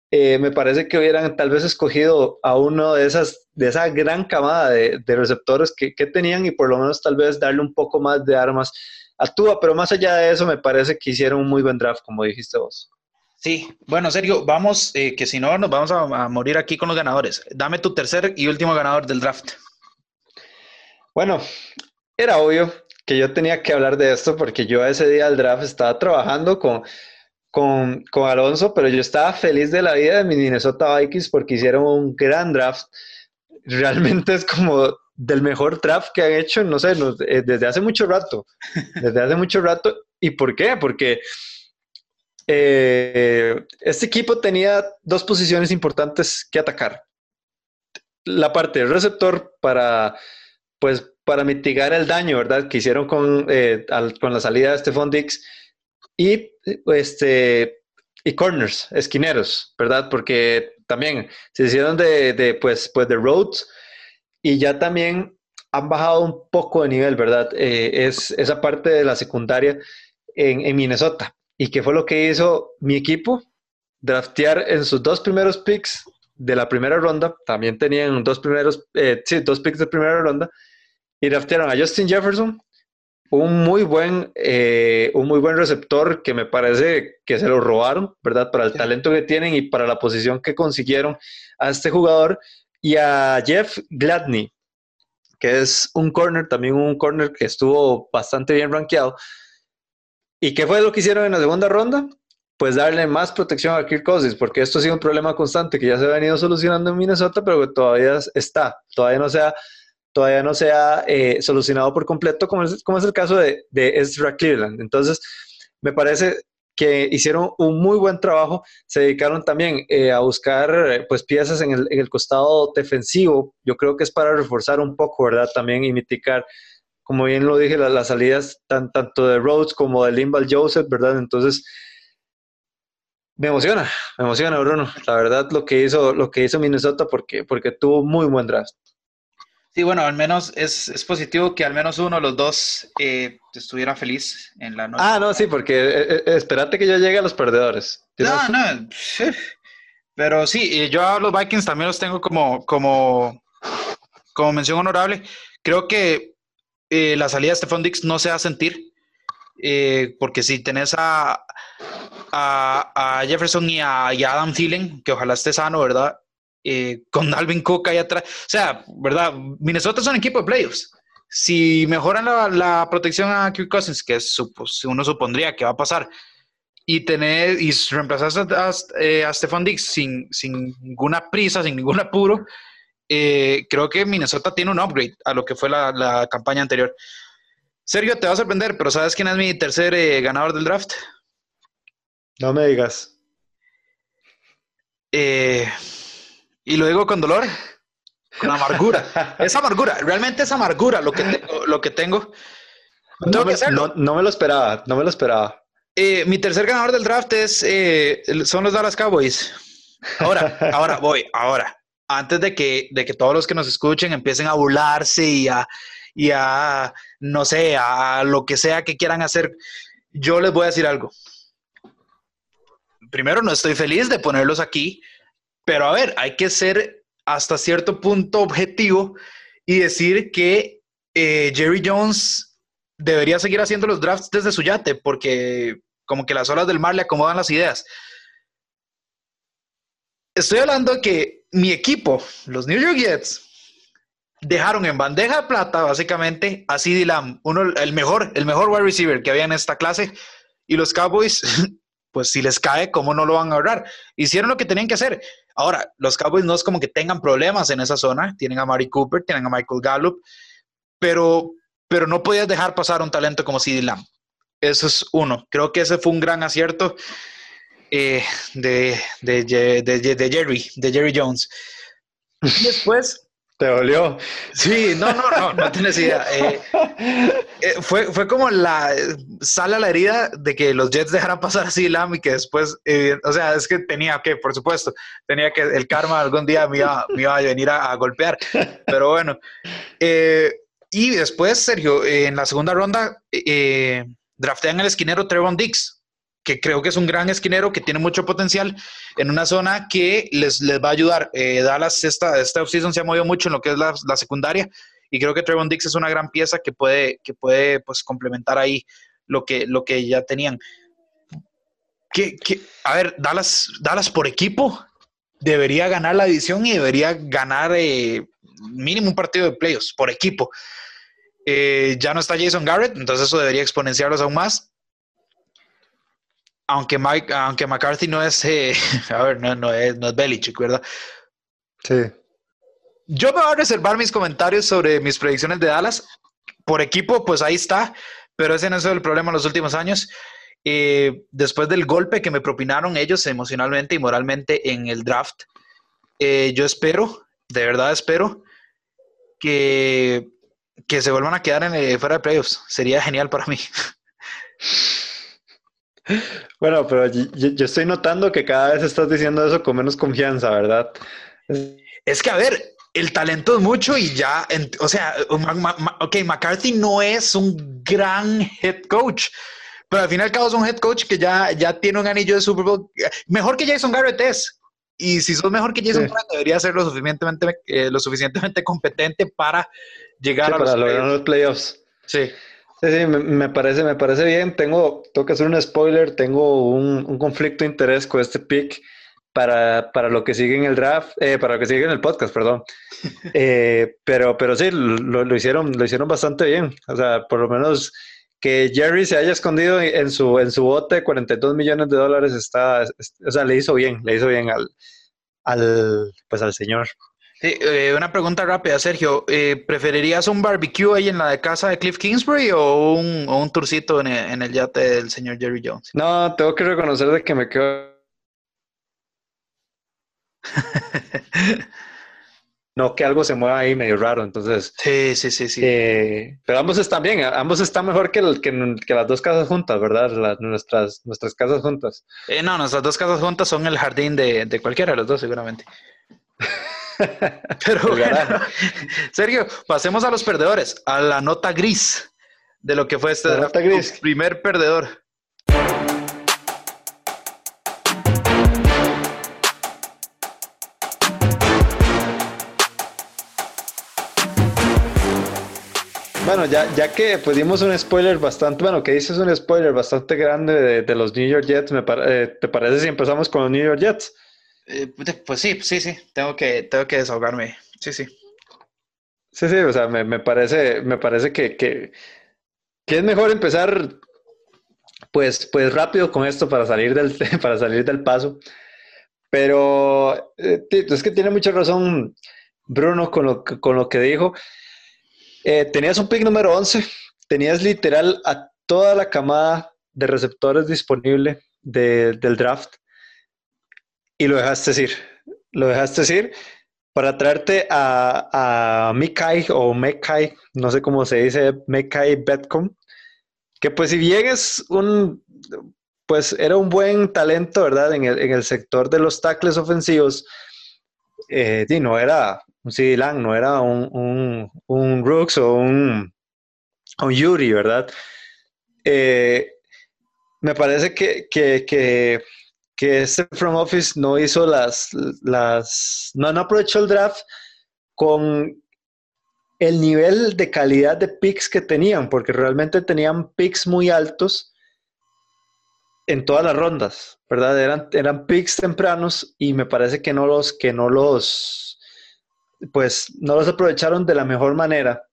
eh, me parece que hubieran tal vez escogido a uno de esas, de esa gran camada de, receptores que, tenían y por lo menos tal vez darle un poco más de armas a Tua, pero más allá de eso me parece que hicieron un muy buen draft, como dijiste vos. Sí, bueno, Sergio, vamos, eh, que si no nos vamos a, a, morir aquí con los ganadores. Dame tu tercer y último ganador del draft. Bueno, era obvio que yo tenía que hablar de esto porque yo ese día del draft estaba trabajando con con, con, Alonso, pero yo estaba feliz de la vida de mi Minnesota Vikings porque hicieron un gran draft. Realmente es como del mejor draft que han hecho, no sé, eh, desde hace mucho rato. Desde hace mucho rato. ¿Y por qué? Porque eh, este equipo tenía dos posiciones importantes que atacar. La parte del receptor para, pues, para mitigar el daño, ¿verdad? Que hicieron con, eh, con la salida de Stephon Dix y, este, y corners, esquineros, ¿verdad? Porque también se hicieron de, de, pues, pues de roads y ya también han bajado un poco de nivel, ¿verdad? Eh, es esa parte de la secundaria en, en, Minnesota. ¿Y qué fue lo que hizo mi equipo? Draftear en sus dos primeros picks de la primera ronda, también tenían dos primeros, eh, sí, dos picks de primera ronda, y draftearon a Justin Jefferson un muy buen, eh, un muy buen receptor que me parece que se lo robaron, ¿verdad? Para el talento que tienen y para la posición que consiguieron a este jugador y a Jeff Gladney, que es un corner, también un corner que estuvo bastante bien rankeado. ¿Y qué fue lo que hicieron en la segunda ronda? Pues darle más protección a Kirk Cousins, porque esto ha sido un problema constante que ya se ha venido solucionando en Minnesota, pero que todavía está, todavía no se ha todavía no se ha eh, solucionado por completo, como es, como es el caso de, de Ezra Cleveland. Entonces, me parece que hicieron un muy buen trabajo, se dedicaron también eh, a buscar pues piezas en el, en el, costado defensivo, yo creo que es para reforzar un poco, ¿verdad? También y mitigar, como bien lo dije, las, salidas tanto de Rhodes como de Limbal Joseph, ¿verdad? Entonces, me emociona, me emociona Bruno, la verdad lo que hizo, lo que hizo Minnesota porque, porque tuvo muy buen draft. Sí, bueno, al menos es, es, positivo que al menos uno de los dos eh, estuviera feliz en la noche. Ah, no, sí, porque eh, eh, espérate que yo llegue a los perdedores. No, no. Pero sí, yo a los Vikings también los tengo como, como, como mención honorable. Creo que eh, la salida de Stephon Dix no se va a sentir, porque si tenés a, a, Jefferson y a, Adam Thielen, que ojalá esté sano, ¿verdad? Eh, con Alvin Cook ahí atrás. O sea, ¿verdad? Minnesota es un equipo de playoffs. Si mejoran la, protección a Kirk Cousins, que uno supondría que va a pasar, y tener y reemplazar a, a, Stephon Dix sin, sin ninguna prisa, sin ningún apuro, eh, creo que Minnesota tiene un upgrade a lo que fue la, campaña anterior. Sergio, te va a sorprender, pero ¿sabes quién es mi tercer eh, ganador del draft? No me digas. Eh, y lo digo con dolor, con amargura. <laughs> es amargura, realmente es amargura lo que, tengo, lo que tengo. No, me, no, me lo esperaba, no me lo esperaba. mi tercer ganador del draft es, son los Dallas Cowboys. Ahora, <laughs> ahora voy, ahora antes de que, de que todos los que nos escuchen empiecen a burlarse y a, y a, no sé, a lo que sea que quieran hacer, yo les voy a decir algo. Primero, no estoy feliz de ponerlos aquí, pero a ver, hay que ser hasta cierto punto objetivo y decir que eh, Jerry Jones debería seguir haciendo los drafts desde su yate, porque como que las olas del mar le acomodan las ideas. Estoy hablando que mi equipo, los New York Jets, dejaron en bandeja de plata básicamente a CeeDee Lamb, uno, el mejor, el mejor wide receiver que había en esta clase, y los Cowboys, pues si les cae, ¿cómo no lo van a ahorrar? Hicieron lo que tenían que hacer. Ahora, los Cowboys no es como que tengan problemas en esa zona, tienen a Mari Cooper, tienen a Michael Gallup, pero, pero no podías dejar pasar un talento como CeeDee Lamb. Eso es uno. Creo que ese fue un gran acierto. Eh, de, de, de, Jerry, de Jerry Jones. Y después... ¿Te dolió? Sí, no, no, no, no tienes idea. Eh, eh, fue, fue como la sal a la herida de que los Jets dejaran pasar así Lam y que después, o sea, es que tenía que, por supuesto, tenía que el karma algún día me iba, me iba a venir a, golpear. Pero bueno. y después, Sergio, en la segunda ronda, draftean al esquinero Trevon Dix, que creo que es un gran esquinero que tiene mucho potencial en una zona que les, les va a ayudar. Eh, Dallas esta, esta offseason se ha movido mucho en lo que es la, la, secundaria y creo que Trevon Dix es una gran pieza que puede, que puede pues, complementar ahí lo que, lo que ya tenían. Que, a ver, Dallas, Dallas por equipo debería ganar la división y debería ganar eh, mínimo un partido de playoffs por equipo. Eh, ya no está Jason Garrett, entonces eso debería exponenciarlos aún más aunque, Mike, aunque McCarthy no es, eh, <laughs> a ver, no, no, es, no es Belichick, ¿verdad? Sí. Yo me voy a reservar mis comentarios sobre mis predicciones de Dallas. Por equipo, pues ahí está, pero ese no es el problema en los últimos años. Eh, después del golpe que me propinaron ellos emocionalmente y moralmente en el draft, eh, yo espero, de verdad espero, que, que se vuelvan a quedar en, fuera de playoffs. Sería genial para mí. <laughs> Bueno, pero yo, estoy notando que cada vez estás diciendo eso con menos confianza, ¿verdad? Es que, a ver, el talento es mucho y ya, o sea, ok, McCarthy no es un gran head coach, pero al fin y al cabo es un head coach que ya, ya tiene un anillo de Super Bowl. Mejor que Jason Garrett es. Y si sos mejor que Jason Garrett, debería ser lo suficientemente, eh, lo suficientemente competente para llegar a los, los playoffs. Sí. Sí, sí, me, parece, me parece bien. Tengo, tengo que hacer un spoiler, tengo un, conflicto de interés con este pick para, para, lo que sigue en el draft, eh, para lo que sigue en el podcast, perdón. <laughs> Eh, pero, pero sí, lo, lo, hicieron, lo hicieron bastante bien. O sea, por lo menos que Jerry se haya escondido en su, en su bote de 42 millones de dólares está, o sea, le hizo bien, le hizo bien al, al, pues al señor. Eh, una pregunta rápida, Sergio. Eh, ¿Preferirías un barbecue ahí en la de casa de Cliff Kingsbury o un, o un tourcito en el, en el, yate del señor Jerry Jones? No, tengo que reconocer de que me quedo. <laughs> no, que algo se mueva ahí medio raro, entonces. Sí, sí, sí, sí. Eh, pero ambos están bien, ambos están mejor que, el, que, las dos casas juntas, ¿verdad? nuestras, nuestras casas juntas. no, nuestras dos casas juntas son el jardín de, de cualquiera de los dos, seguramente. <laughs> <laughs> Pero Sergio, pasemos a los perdedores, a la nota gris de lo que fue este primer perdedor. Bueno, ya, ya que pues dimos un spoiler bastante, bueno, que dices un spoiler bastante grande de, los New York Jets, me eh, ¿te parece si empezamos con los New York Jets? Eh, pues sí, sí, sí, tengo que, tengo que desahogarme, sí, sí. Sí, sí, o sea, me, parece, me parece que, que, es mejor empezar pues, pues rápido con esto para salir del, <laughs> para salir del paso. Pero eh, es que tiene mucha razón Bruno con lo, con lo que dijo. Eh, tenías un pick número 11, tenías literal a toda la camada de receptores disponible del draft y lo dejaste decir. Lo dejaste decir para traerte a, a Mikai o Mekai, no sé cómo se dice, Mekai Betcom, que pues si bien es un, pues era un buen talento, ¿verdad? En el, en el sector de los tackles ofensivos, eh, no era un CD Lang, no era un, un, un Rooks o un, un Yuri, ¿verdad? Eh, me parece que, que, que, que este front office no hizo las, las no, no aprovechó el draft con el nivel de calidad de picks que tenían, porque realmente tenían picks muy altos en todas las rondas, ¿verdad? Eran, eran picks tempranos y me parece que no los, que no los, pues no los aprovecharon de la mejor manera.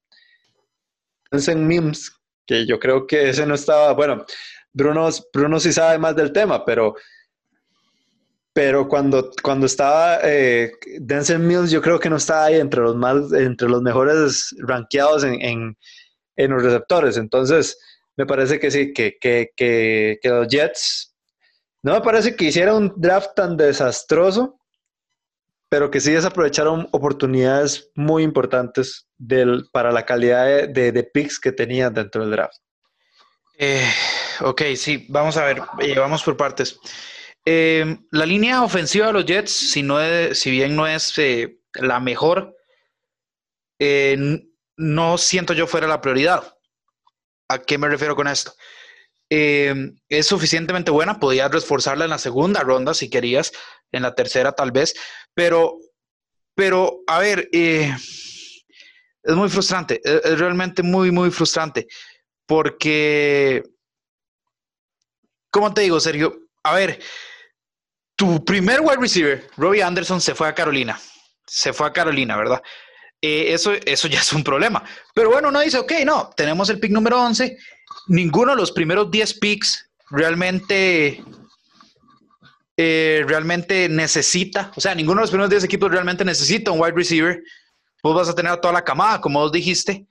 En Mims, que yo creo que ese no estaba, bueno, Bruno, Bruno sí sabe más del tema, pero, pero cuando, cuando estaba eh, Denzel Mills, yo creo que no estaba ahí entre los, más, entre los mejores rankeados en, en, los receptores. Entonces, me parece que sí, que, que, que, que los Jets, no me parece que hiciera un draft tan desastroso, pero que sí desaprovecharon oportunidades muy importantes del, para la calidad de, de, picks que tenían dentro del draft. Eh, ok, sí, vamos a ver, eh, vamos por partes. Eh, la línea ofensiva de los Jets, si, no si bien no es la mejor, no siento yo fuera la prioridad. ¿A qué me refiero con esto? es suficientemente buena, podías reforzarla en la segunda ronda si querías, en la tercera tal vez, pero, pero a ver, eh, es muy frustrante, es, realmente muy, muy frustrante, porque, ¿cómo te digo, Sergio? A ver, tu primer wide receiver, Robbie Anderson, se fue a Carolina, se fue a Carolina, ¿verdad? Eh, eso, eso ya es un problema. Pero bueno, uno dice, ok, no, tenemos el pick número 11, ninguno de los primeros 10 picks realmente eh, realmente necesita, o sea, ninguno de los primeros 10 equipos realmente necesita un wide receiver. Vos vas a tener toda la camada, como vos dijiste.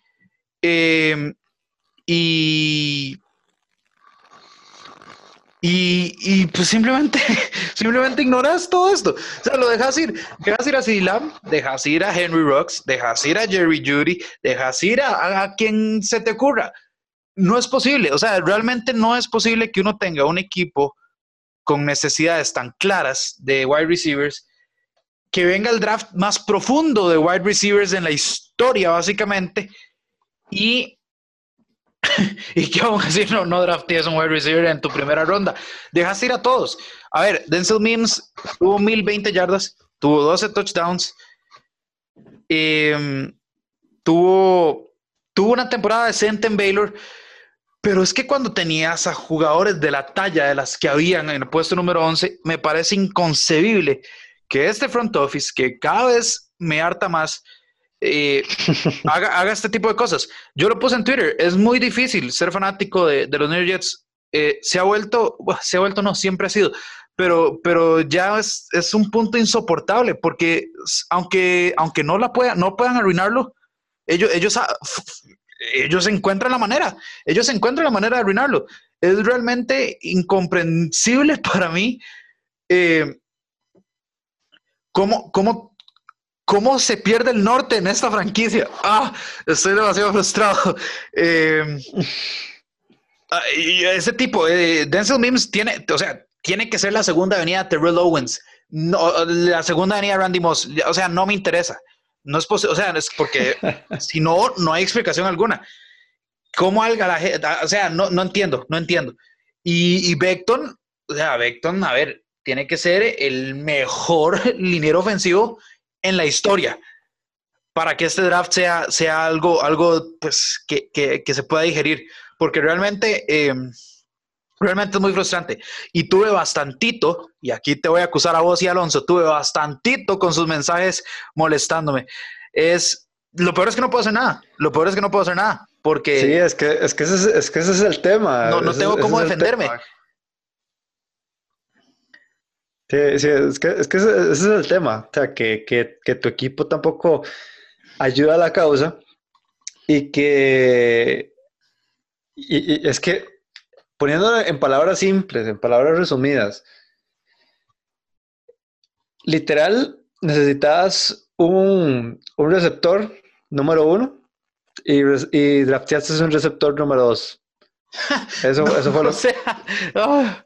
Eh, y, y, pues simplemente, <laughs> simplemente ignoras todo esto. O sea, lo dejas ir. Dejas ir a Silam, dejas ir a Henry Rocks, dejas ir a Jerry Judy, dejas ir a, a quien se te ocurra. No es posible. O sea, realmente no es posible que uno tenga un equipo con necesidades tan claras de wide receivers, que venga el draft más profundo de wide receivers en la historia, básicamente, y, <laughs> y que aún así no, no draftees un wide receiver en tu primera ronda. Dejas ir a todos. A ver, Denzel Mims tuvo 1020 yardas, tuvo 12 touchdowns, em, tuvo, tuvo una temporada decente en Baylor, pero es que cuando tenías a jugadores de la talla de las que habían en el puesto número 11, me parece inconcebible que este front office, que cada vez me harta más, eh, <laughs> haga, este tipo de cosas. Yo lo puse en Twitter, es muy difícil ser fanático de, los New Jets. Eh, se ha vuelto, se ha vuelto, no, siempre ha sido, pero, pero ya es, es un punto insoportable porque aunque, aunque no, la puedan, no puedan arruinarlo, ellos, ellos ellos encuentran la manera, ellos encuentran la manera de arruinarlo. Es realmente incomprensible <laughs> para mí eh, cómo, cómo, cómo, se pierde el norte en esta franquicia. Ah, estoy demasiado frustrado. Eh, ah, ese tipo, eh, Denzel Mims tiene, o sea, tiene que ser la segunda avenida de Terrell Owens, no, la segunda avenida Randy Moss, o sea, no me interesa. No es posible, o sea, es porque <laughs> si no, no hay explicación alguna. ¿Cómo alga la gente? O sea, no, no entiendo, no entiendo. Y, y Beckton, o sea, Beckton, a ver, tiene que ser el mejor <laughs> liniero ofensivo en la historia. para que este draft sea, sea algo, algo pues, que, que, se pueda digerir, porque realmente, em, realmente es muy frustrante. Y tuve bastantito, y aquí te voy a acusar a vos y Alonso, tuve bastantito con sus mensajes molestándome. Es, lo peor es que no puedo hacer nada, lo peor es que no puedo hacer nada, porque... Sí, es que, es que, ese, es, es que ese es el tema. No, no tengo cómo defenderme. Sí, sí, es que, es que ese, es el tema. O sea, que, que, que, tu equipo tampoco ayuda a la causa y que. Y, es que, poniéndolo en palabras simples, en palabras resumidas, literal, necesitas un, un receptor número uno y, y drafteaste un receptor número dos. <laughs> Eso, eso fue <laughs> lo. O sea, ah.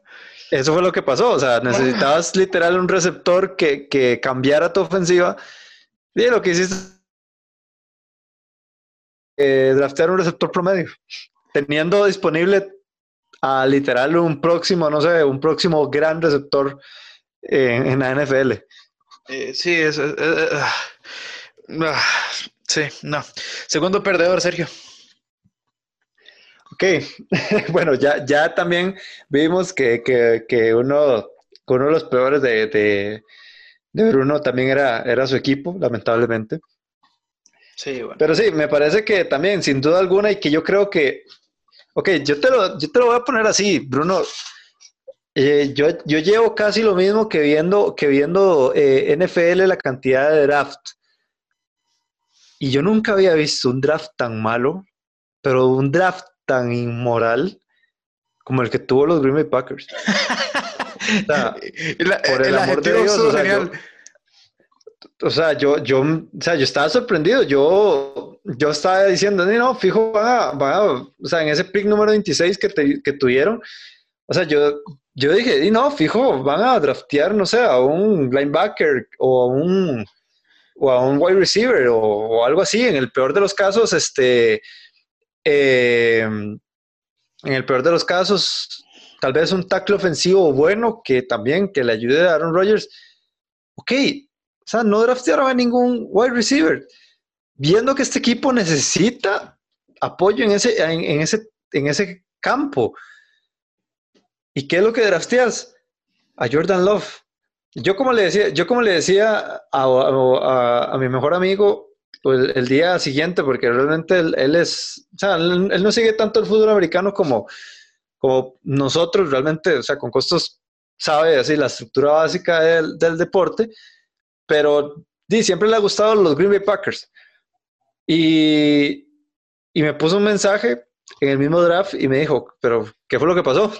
Eso fue lo que pasó, o sea, necesitabas literal un receptor que, que cambiara tu ofensiva y lo que hiciste eh, draftear un receptor promedio, teniendo disponible a literal un próximo, no sé, un próximo gran receptor en, la NFL. Eh, sí, es, ah, sí, no. Segundo perdedor, Sergio. Ok, <laughs> bueno, ya, ya también vimos que, uno, uno de los peores de, Bruno también era, era su equipo, lamentablemente. Sí, bueno. Pero sí, me parece que también, sin duda alguna, y que yo creo que, ok, yo te lo, yo te lo voy a poner así, Bruno. Eh, yo, yo, llevo casi lo mismo que viendo, que viendo eh, NFL la cantidad de draft. Y yo nunca había visto un draft tan malo, pero un draft tan inmoral como el que tuvo los Green Bay Packers. <laughs> o sea, por el, amor de Dios, o sea, yo, yo, o sea, yo estaba sorprendido. Yo, yo estaba diciendo, no, fijo, van a, o sea, en ese pick número 26 que, que tuvieron, o sea, yo, yo dije, no, fijo, van a draftear, no sé, a un linebacker o a un, o a un wide receiver o, o algo así. En el peor de los casos, este, eh, en el peor de los casos, tal vez un tackle ofensivo bueno que también que le ayude a Aaron Rodgers. Ok, o sea, no draftearon a ningún wide receiver. Viendo que este equipo necesita apoyo en ese, en, ese, en ese campo. ¿Y qué es lo que drafteas? A Jordan Love. Yo como le decía, yo como le decía a mi mejor amigo, pues, el día siguiente, porque realmente él, es, o sea, él, no sigue tanto el fútbol americano como, como nosotros, realmente, o sea, con costos sabe así la estructura básica del, del deporte, pero sí, siempre le ha gustado los Green Bay Packers. Y, y me puso un mensaje en el mismo draft y me dijo, pero ¿qué fue lo que pasó?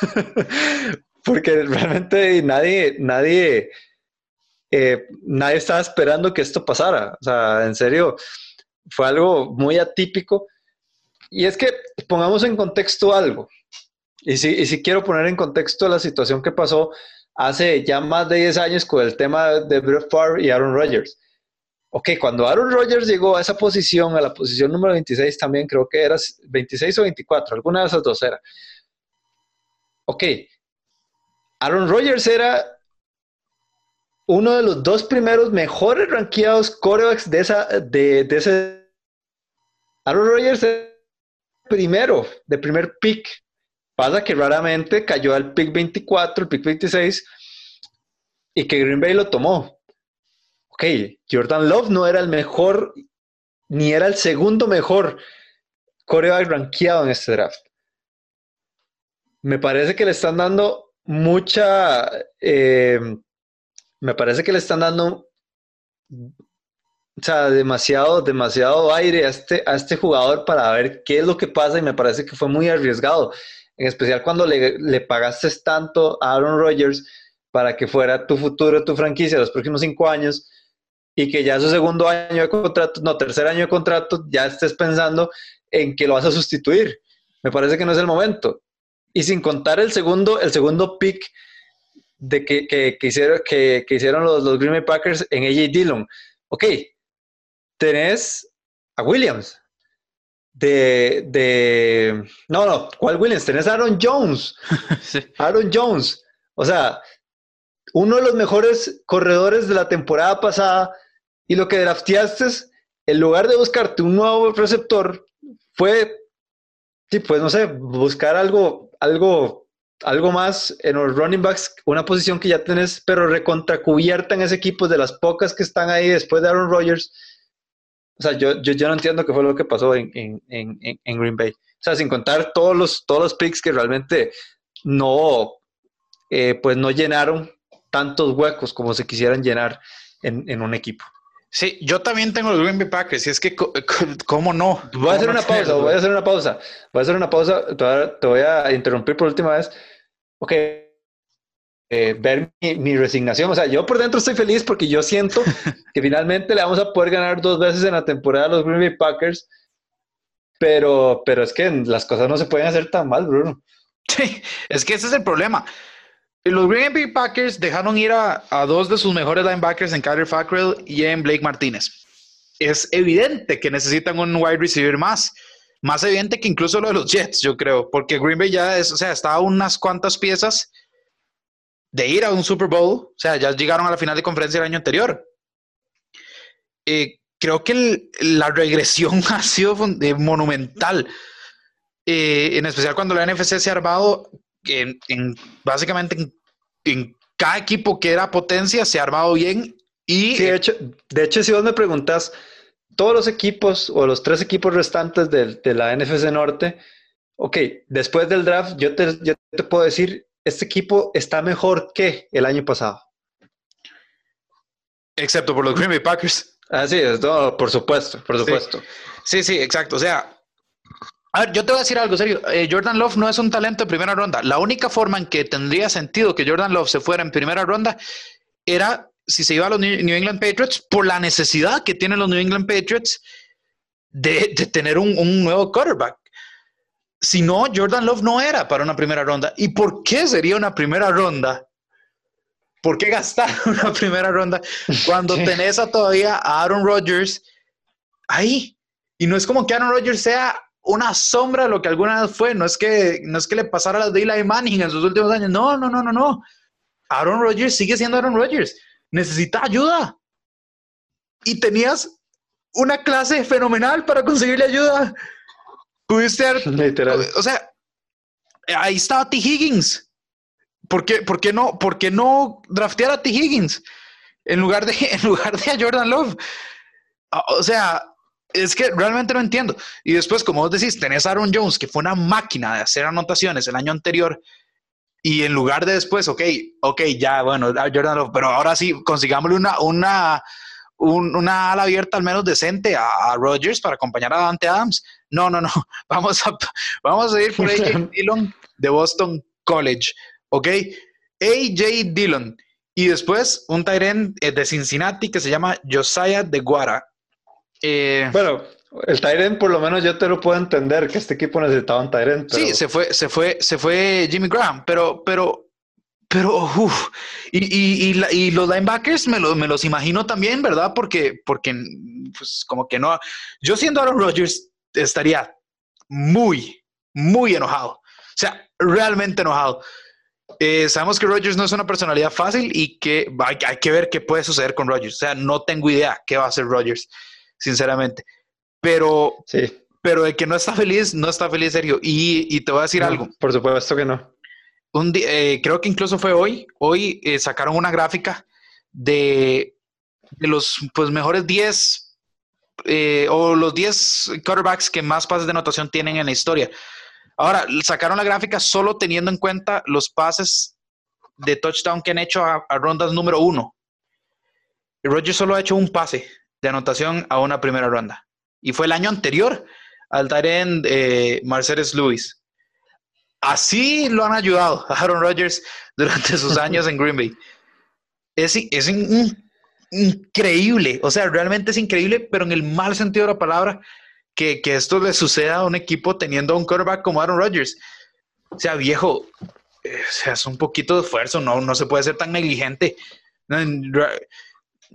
<laughs> porque realmente nadie, nadie, eh, nadie estaba esperando que esto pasara. O sea, en serio, fue algo muy atípico. Y es que pongamos en contexto algo. Y si, si quiero poner en contexto la situación que pasó hace ya más de 10 años con el tema de Brett Favre y Aaron Rodgers. Ok, cuando Aaron Rodgers llegó a esa posición, a la posición número 26 también, creo que era 26 o 24, alguna de esas dos era. Ok, Aaron Rodgers era uno de los dos primeros mejores rankeados corebacks de, esa, de, ese. Aaron Rodgers primero, de primer pick. Pasa que raramente cayó al pick 24, el pick 26, y que Green Bay lo tomó. Ok, Jordan Love no era el mejor, ni era el segundo mejor coreback rankeado en este draft. Me parece que le están dando mucha. Eh, me parece que le están dando o sea, demasiado, demasiado aire a este, a este jugador para ver qué es lo que pasa y me parece que fue muy arriesgado, en especial cuando le, le pagaste tanto a Aaron Rodgers para que fuera tu futuro, tu franquicia los próximos cinco años y que ya su segundo año de contrato, no, tercer año de contrato, ya estés pensando en que lo vas a sustituir. Me parece que no es el momento. Y sin contar el segundo, el segundo pick de que, que, que hicieron, que, hicieron los, los, Green Bay Packers en AJ Dillon. Ok, tenés a Williams. De, de, no, no, ¿cuál Williams? Tenés a Aaron Jones. <laughs> Aaron Jones. O sea, uno de los mejores corredores de la temporada pasada y lo que drafteaste en lugar de buscarte un nuevo receptor, fue, sí, pues no sé, buscar algo, algo, algo más en los running backs, una posición que ya tenés, pero recontracubierta en ese equipo de las pocas que están ahí después de Aaron Rodgers. O sea, yo, yo, no entiendo qué fue lo que pasó en, en, Green Bay. O sea, sin contar todos los, todos los picks que realmente no, eh, pues no llenaron tantos huecos como se quisieran llenar en, un equipo. Sí, yo también tengo los Green Bay Packers, y es que, ¿cómo no? Voy a hacer una pausa, voy a hacer una pausa. Voy a hacer una pausa, te voy a, interrumpir por última vez. Ok, eh, ver mi, mi, resignación. O sea, yo por dentro estoy feliz porque yo siento <laughs> que finalmente le vamos a poder ganar dos veces en la temporada a los Green Bay Packers. Pero, pero es que las cosas no se pueden hacer tan mal, Bruno. Sí, es que ese es el problema. Los Green Bay Packers dejaron ir a, dos de sus mejores linebackers en Kyler Fackrell y en Blake Martínez. Es evidente que necesitan un wide receiver más. Más evidente que incluso lo de los Jets, yo creo, porque Green Bay ya es, o sea, está a unas cuantas piezas de ir a un Super Bowl. O sea, ya llegaron a la final de conferencia el año anterior. Eh, creo que la regresión <laughs> ha sido monumental. Eh, en especial cuando la NFC se ha armado en, básicamente en, cada equipo que era potencia se ha armado bien y... de hecho, de hecho, si vos me preguntas, todos los equipos o los tres equipos restantes de, la NFC Norte, ok, después del draft yo te, yo te puedo decir, este equipo está mejor que el año pasado. Excepto por los Green Bay Packers. Así es, por supuesto, por supuesto. sí, sí, exacto. O sea, a ver, yo te voy a decir algo serio. Eh, Jordan Love no es un talento de primera ronda. La única forma en que tendría sentido que Jordan Love se fuera en primera ronda era si se iba a los New England Patriots por la necesidad que tienen los New England Patriots de, tener un, nuevo quarterback. Si no, Jordan Love no era para una primera ronda. ¿Y por qué sería una primera ronda? ¿Por qué gastar <laughs> una primera ronda cuando tenés a todavía a Aaron Rodgers ahí? Y no es como que Aaron Rodgers sea una sombra de lo que alguna vez fue. No es que, no es que le pasara a Eli Manning en sus últimos años. No, no, no, no, no. Aaron Rodgers sigue siendo Aaron Rodgers. Necesita ayuda. Y tenías una clase fenomenal para conseguirle ayuda. Pudiste O sea, ahí estaba T. Higgins. ¿Por qué, por qué no, por qué no draftear a T. Higgins en lugar de, <laughs> en lugar de a Jordan Love? O sea, es que realmente no entiendo. Y después, como vos decís, tenés a Aaron Jones, que fue una máquina de hacer anotaciones el año anterior, y en lugar de después, ok, ok, ya, bueno, Jordan Love, pero ahora sí, consigámosle una, una, una ala abierta al menos decente a, a Rodgers para acompañar a Dante Adams. No, no, no, <laughs> vamos a, vamos a ir por AJ <laughs> Dillon de Boston College, ok, AJ Dillon. Y después un Tyrant eh, de Cincinnati que se llama Josiah de Guara eh, bueno, el Tyrant por lo menos yo te lo puedo entender, que este equipo necesitaba un Tyrant. Sí, se fue, se fue, se fue Jimmy Graham, pero, pero, pero, uff, y, y, los linebackers me, me, los imagino también, ¿verdad? Porque, porque, pues, como que no, yo siendo Aaron Rodgers estaría muy, muy enojado. O sea, realmente enojado. Eh, sabemos que Rodgers no es una personalidad fácil y que hay, hay, que ver qué puede suceder con Rodgers. O sea, no tengo idea qué va a hacer Rodgers sinceramente. Pero, sí. pero de que no está feliz, no está feliz, Sergio. Y, te voy a decir algo. Por supuesto que no. Un eh, creo que incluso fue hoy. Hoy eh, sacaron una gráfica de, los pues, mejores 10 eh, o los 10 quarterbacks que más pases de anotación tienen en la historia. Ahora, sacaron la gráfica solo teniendo en cuenta los pases de touchdown que han hecho a, rondas número uno. Roger solo ha hecho un pase de anotación a una primera ronda. Y fue el año anterior al Tyrant eh, Marcellus Lewis. Así lo han ayudado a Aaron Rodgers durante sus años en Green Bay. Es, es increíble, o sea, realmente es increíble, pero en el mal sentido de la palabra, que, esto le suceda a un equipo teniendo un quarterback como Aaron Rodgers. O sea, viejo, eh, sea, es un poquito de esfuerzo, no, no se puede ser tan negligente.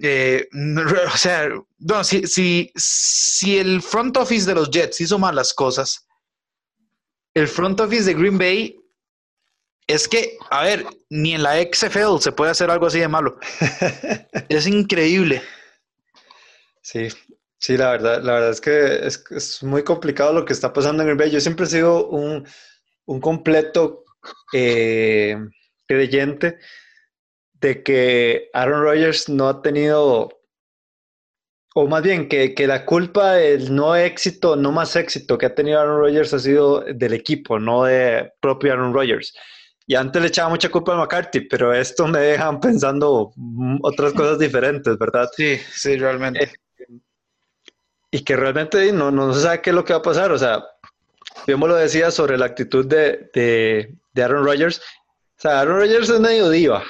Eh, o sea, no, si, si, si, el front office de los Jets hizo mal las cosas, el front office de Green Bay es que, a ver, ni en la XFL se puede hacer algo así de malo. <laughs> es increíble. Sí, Sí, la verdad, la verdad es que es, muy complicado lo que está pasando en el Bay. Yo siempre he sido un, completo eh, creyente de que Aaron Rodgers no ha tenido, o más bien que, la culpa del no éxito, no más éxito que ha tenido Aaron Rodgers ha sido del equipo, no de propio Aaron Rodgers. Y antes le echaba mucha culpa a McCarthy, pero esto me dejan pensando otras cosas diferentes, ¿verdad? Sí, sí, realmente. Eh, y que realmente no, no se sabe qué es lo que va a pasar. O sea, yo me lo decía sobre la actitud de, de, Aaron Rodgers. O sea, Aaron Rodgers es medio diva.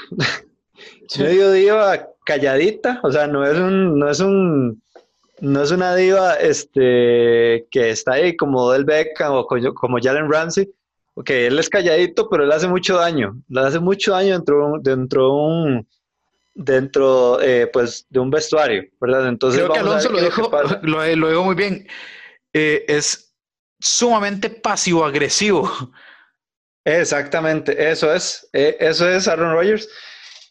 Medio diva calladita. O sea, no es un, no es un, no es una diva este, que está ahí como Del Beckham o como Jalen Ramsey. porque él es calladito, pero él hace mucho daño. Le hace mucho daño dentro, dentro de un dentro eh, pues de un vestuario, ¿verdad? Entonces creo que Alonso lo dijo, lo, lo, dijo muy bien. Eh, es sumamente pasivo agresivo. Exactamente, eso es, eh, eso es Aaron Rodgers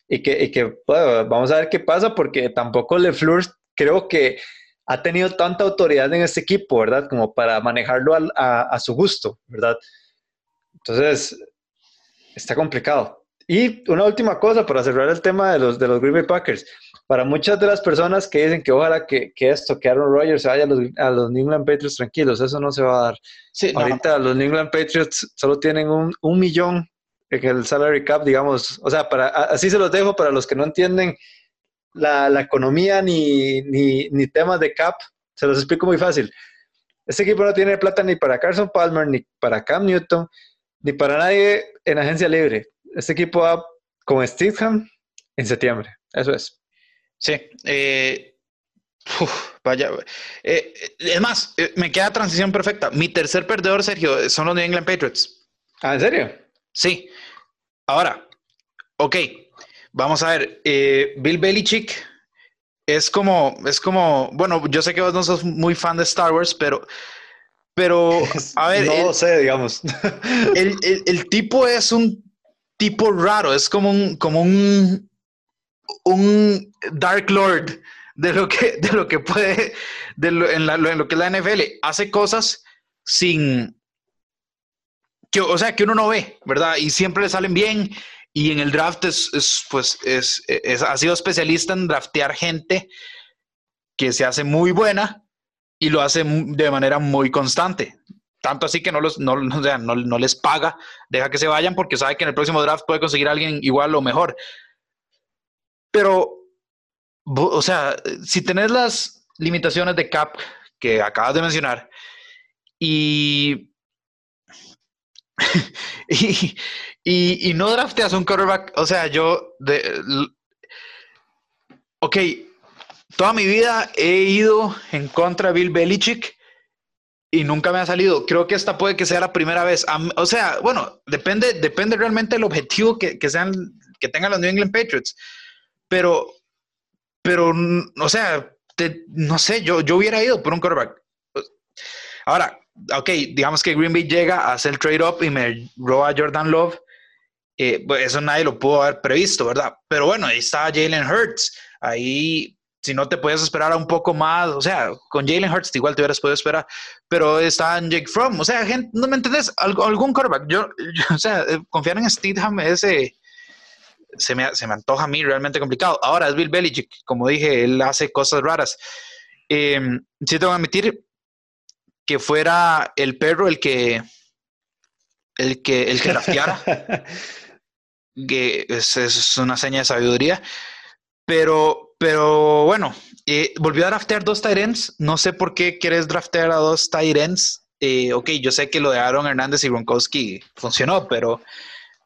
y que, y que vamos a ver qué pasa porque tampoco LeFleur creo que ha tenido tanta autoridad en este equipo, ¿verdad? Como para manejarlo a, a su gusto, ¿verdad? Entonces, está complicado. Y una última cosa para cerrar el tema de los, de los Green Bay Packers. Para muchas de las personas que dicen que ojalá que, que esto, que Aaron Rodgers se vaya a los, a los, New England Patriots tranquilos, eso no se va a dar. Ahorita los New England Patriots solo tienen un, un, millón en el salary cap, digamos. O sea, para, así se los dejo para los que no entienden la, la economía ni, ni, ni temas de cap. Se los explico muy fácil. Este equipo no tiene plata ni para Carson Palmer, ni para Cam Newton, ni para nadie en agencia libre este equipo va con Steadham en septiembre. Eso es. Sí. Eh, vaya. Eh, es más, eh, me queda transición perfecta. Mi tercer perdedor, Sergio, son los New England Patriots. ¿Ah, en serio? Sí. Ahora, ok. Vamos a ver. Bill Belichick es como, es como, bueno, yo sé que vos no sos muy fan de Star Wars, pero, pero, <laughs> a ver. no sé, digamos. <laughs> el, tipo es un tipo raro, es como un, como un, un Dark Lord de lo que, de lo que puede, de lo, en, lo que es la NFL. Hace cosas sin, que, o sea, que uno no ve, ¿verdad? Y siempre le salen bien. Y en el draft es, pues, es, ha sido especialista en draftear gente que se hace muy buena y lo hace de manera muy constante. Tanto así que no, los, no, no, les paga, deja que se vayan porque sabe que en el próximo draft puede conseguir a alguien igual o mejor. Pero, o sea, si tenés las limitaciones de cap que acabas de mencionar y, <laughs> y, y, no drafteas un quarterback, o sea, yo, de, ok, toda mi vida he ido en contra de Bill Belichick y nunca me ha salido. Creo que esta puede que sea la primera vez. O sea, bueno, depende, depende realmente del objetivo que, que, sean, que tengan los New England Patriots. Pero, pero, o sea, no sé, yo, yo hubiera ido por un quarterback. Ahora, ok, digamos que Green Bay llega a hacer el trade-up y me roba Jordan Love. Eh, pues eso nadie lo pudo haber previsto, ¿verdad? Pero bueno, ahí está Jalen Hurts. Ahí si no te puedes esperar a un poco más, o sea, con Jalen Hurts igual te hubieras podido esperar, pero está en Jake Fromm, o sea, gente, no me entendés, algún quarterback, yo, o sea, eh, confiar en Steedham ese se me, se me antoja a mí realmente complicado. Ahora es Bill Belichick, como dije, él hace cosas raras. Eh, sí tengo que admitir que fuera el perro el que el que el que <laughs> que es, es una seña de sabiduría, pero pero bueno, eh, volvió a draftear dos Tyrants. No sé por qué quieres draftear a dos Tyrants. Eh, ok, yo sé que lo de Aaron Hernández y Gronkowski funcionó, pero,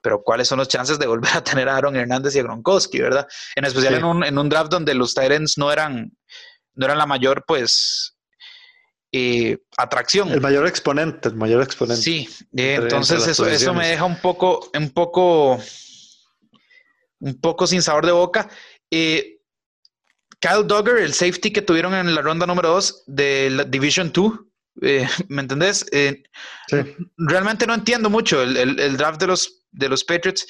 pero ¿cuáles son los chances de volver a tener a Aaron Hernández y a Gronkowski, verdad? En especial en, un, en, un, draft donde los Tyrants no eran, no eran la mayor, pues, eh, atracción. El mayor exponente, el mayor exponente. Sí, entonces eso, eso me deja un poco, un poco, un poco sin sabor de boca. Eh, Kyle Duggar, el safety que tuvieron en la ronda número 2 de la Division 2, eh, <laughs> ¿me entendés? Eh, realmente no entiendo mucho el, draft de los, de los Patriots.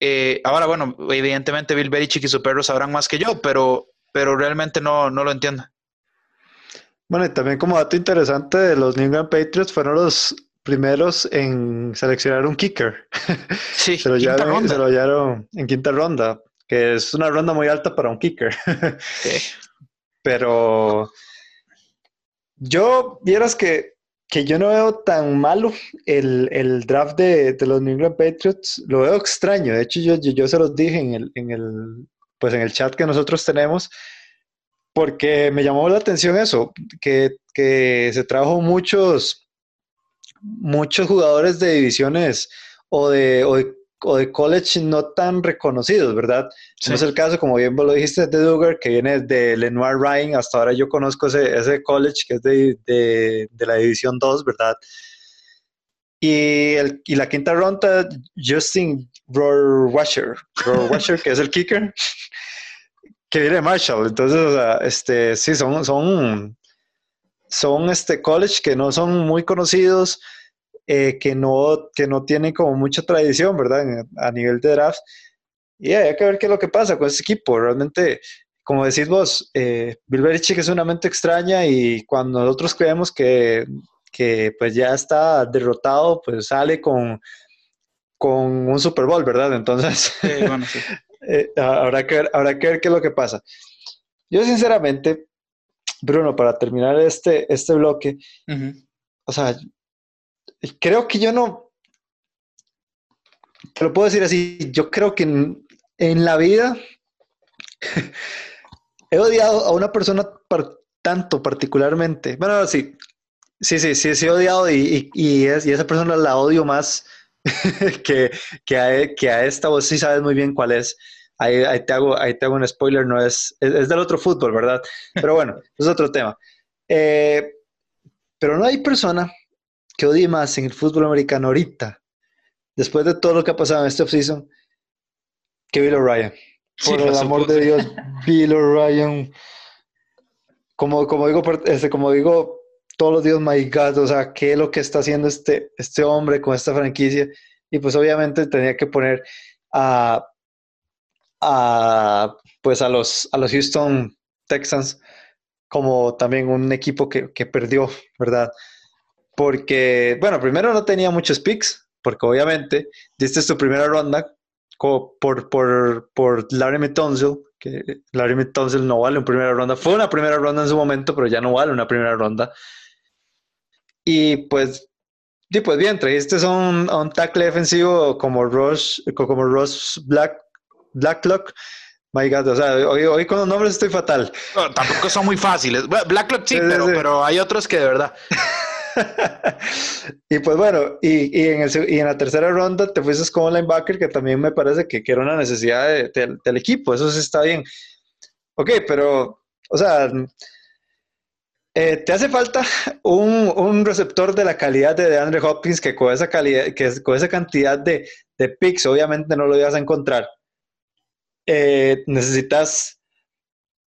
Eh, ahora, bueno, evidentemente Bill Belichick y su perro sabrán más que yo, pero, pero realmente no, no lo entiendo. Bueno, y también como dato interesante de los New England Patriots fueron los primeros en seleccionar un kicker. <laughs> Sí, se, lo llevaron, se lo hallaron en quinta ronda, que es una ronda muy alta para un kicker. <laughs> Pero yo, vieras que, que, yo no veo tan malo el, el draft de, de, los New England Patriots, lo veo extraño. De hecho, yo, yo, se los dije en el, en el, pues en el chat que nosotros tenemos, porque me llamó la atención eso, que, que se trajo muchos, muchos jugadores de divisiones o de, o de o de college no tan reconocidos, ¿verdad? No es el caso, como bien vos lo dijiste, de Duggar, que viene de Lenoir Ryan, hasta ahora yo conozco ese, ese college que es de, de, de la División 2, ¿verdad? Y, el, y, la quinta ronda, Justin Rohrwasher, Washer, que es el kicker, que viene Marshall. Entonces, o sea, este, sí, son, son, son este college que no son muy conocidos, eh, que, no, que no tiene como mucha tradición, ¿verdad? A nivel de draft. Y hay que ver qué es lo que pasa con ese equipo. Realmente, como decís vos, eh, Bill Belichick es una mente extraña y cuando nosotros creemos que, que pues ya está derrotado, pues sale con, con un Super Bowl, ¿verdad? Entonces, <laughs> eh, habrá, que ver, habrá que ver qué es lo que pasa. Yo sinceramente, Bruno, para terminar este, este bloque, o sea, creo que yo no, te lo puedo decir así, yo creo que en, la vida <laughs> he odiado a una persona tanto particularmente. Bueno, sí, sí, sí, sí, sí he odiado y, y, esa persona la odio más <laughs> que, que, a, que a esta, vos sí sabes muy bien cuál es. Ahí, te hago, ahí te hago un spoiler, no es, es, del otro fútbol, ¿verdad? Pero bueno, <laughs> es otro tema. Eh, pero no hay persona que odie más en el fútbol americano ahorita, después de todo lo que ha pasado en este offseason, que Bill O'Ryan. Por el amor de Dios, <laughs> Bill O'Ryan. Como, como, digo, este, como digo todos los días, my God, o sea, ¿qué es lo que está haciendo este, este hombre con esta franquicia? Y pues obviamente tenía que poner a, a, pues a, los, a los Houston Texans como también un equipo que, que perdió, ¿verdad? porque, bueno, primero no tenía muchos picks, porque obviamente diste tu primera ronda por, por, por Larry Mitonsil, que Larry Mitonsil no vale una primera ronda. Fue una primera ronda en su momento, pero ya no vale una primera ronda. Y pues, y pues bien, trajiste un, un tackle defensivo como Ross, como Ross Black, Blacklock. My God, o sea, hoy, hoy, con los nombres estoy fatal. tampoco son muy fáciles. Blacklock sí, pero, pero hay otros que de verdad. <laughs> y pues bueno, y, y, en el, y, en la tercera ronda te fuiste como linebacker, que también me parece que, que era una necesidad del equipo, eso sí está bien. Ok, pero, o sea, eh, te hace falta un, un, receptor de la calidad de DeAndre Hopkins que con esa, calidad, que con esa cantidad de, de picks obviamente no lo ibas a encontrar. Eh, necesitas,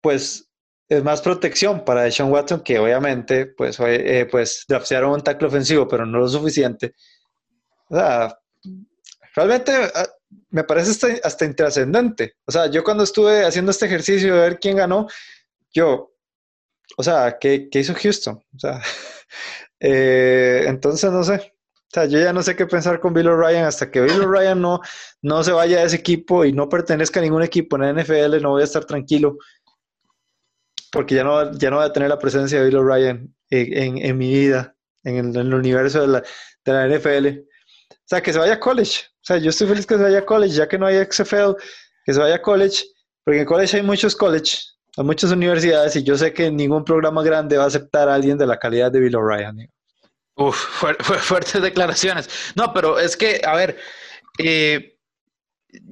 pues, es más protección para Deshaun Watson, que obviamente, pues, eh, pues draftearon un tackle ofensivo, pero no lo suficiente. O sea, realmente ah, me parece hasta, hasta intrascendente. O sea, yo cuando estuve haciendo este ejercicio de ver quién ganó, yo, o sea, ¿qué, qué hizo Houston? O sea, <laughs> eh, entonces no sé. O sea, yo ya no sé qué pensar con Bill O'Ryan hasta que Bill O'Ryan no, no se vaya de ese equipo y no pertenezca a ningún equipo en la NFL, no voy a estar tranquilo porque ya no, ya no voy a tener la presencia de Bill O'Brien en, en, mi vida, en el, en el universo de la, de la, NFL. O sea, que se vaya a college. O sea, yo estoy feliz que se vaya a college, ya que no hay XFL, que se vaya a college, porque en college hay muchos college, hay muchas universidades y yo sé que ningún programa grande va a aceptar a alguien de la calidad de Bill O'Brien. Uf, <laughs> fuertes declaraciones. No, pero es que, a ver, eh,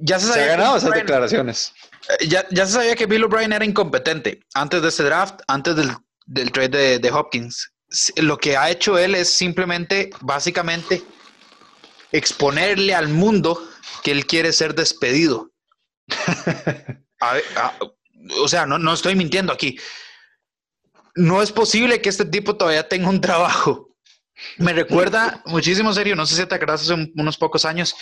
ya se, se ha ganado esas declaraciones. Ya, ya, se sabía que Bill O'Brien era incompetente antes de ese draft, antes del, del trade de, de, Hopkins. Lo que ha hecho él es simplemente, básicamente, exponerle al mundo que él quiere ser despedido. <laughs> o sea, no, no estoy mintiendo aquí. No es posible que este tipo todavía tenga un trabajo. Me recuerda muchísimo, serio, no sé si te acuerdas hace unos pocos años,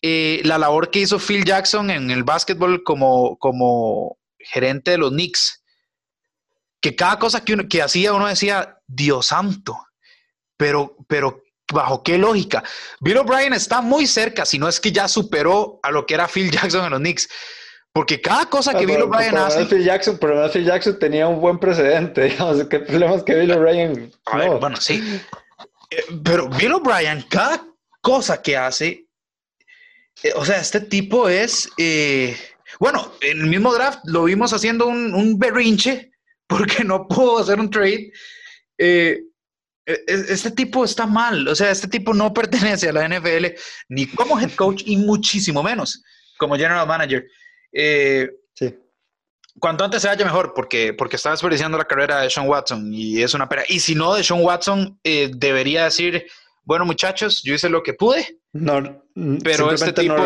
eh, la labor que hizo Phil Jackson en el básquetbol como, como gerente de los Knicks. que cada cosa que, uno, que hacía uno decía, Dios santo, pero, pero bajo qué lógica. Bill O'Brien está muy cerca, si no es que ya superó a lo que era Phil Jackson en los Knicks. Porque cada cosa que ah, Bill O'Brien hace. Phil Jackson, pero Phil Jackson tenía un buen precedente. <laughs> Digamos, ¿qué problemas que Bill O'Brien? bueno, sí. Eh, pero Bill O'Brien, cada cosa que hace, eh, o sea, este tipo es. Eh, bueno, en el mismo draft lo vimos haciendo un, un berrinche porque no pudo hacer un trade. este tipo está mal, o sea, este tipo no <laughs> pertenece a la NFL ni como head coach y muchísimo menos como general manager. Eh. Cuanto antes se vaya mejor, porque, porque está desperdiciando la carrera de Sean Watson y es una pena. Y si no, de Sean Watson eh, debería decir, bueno muchachos, yo hice lo que pude. No, pero este tipo,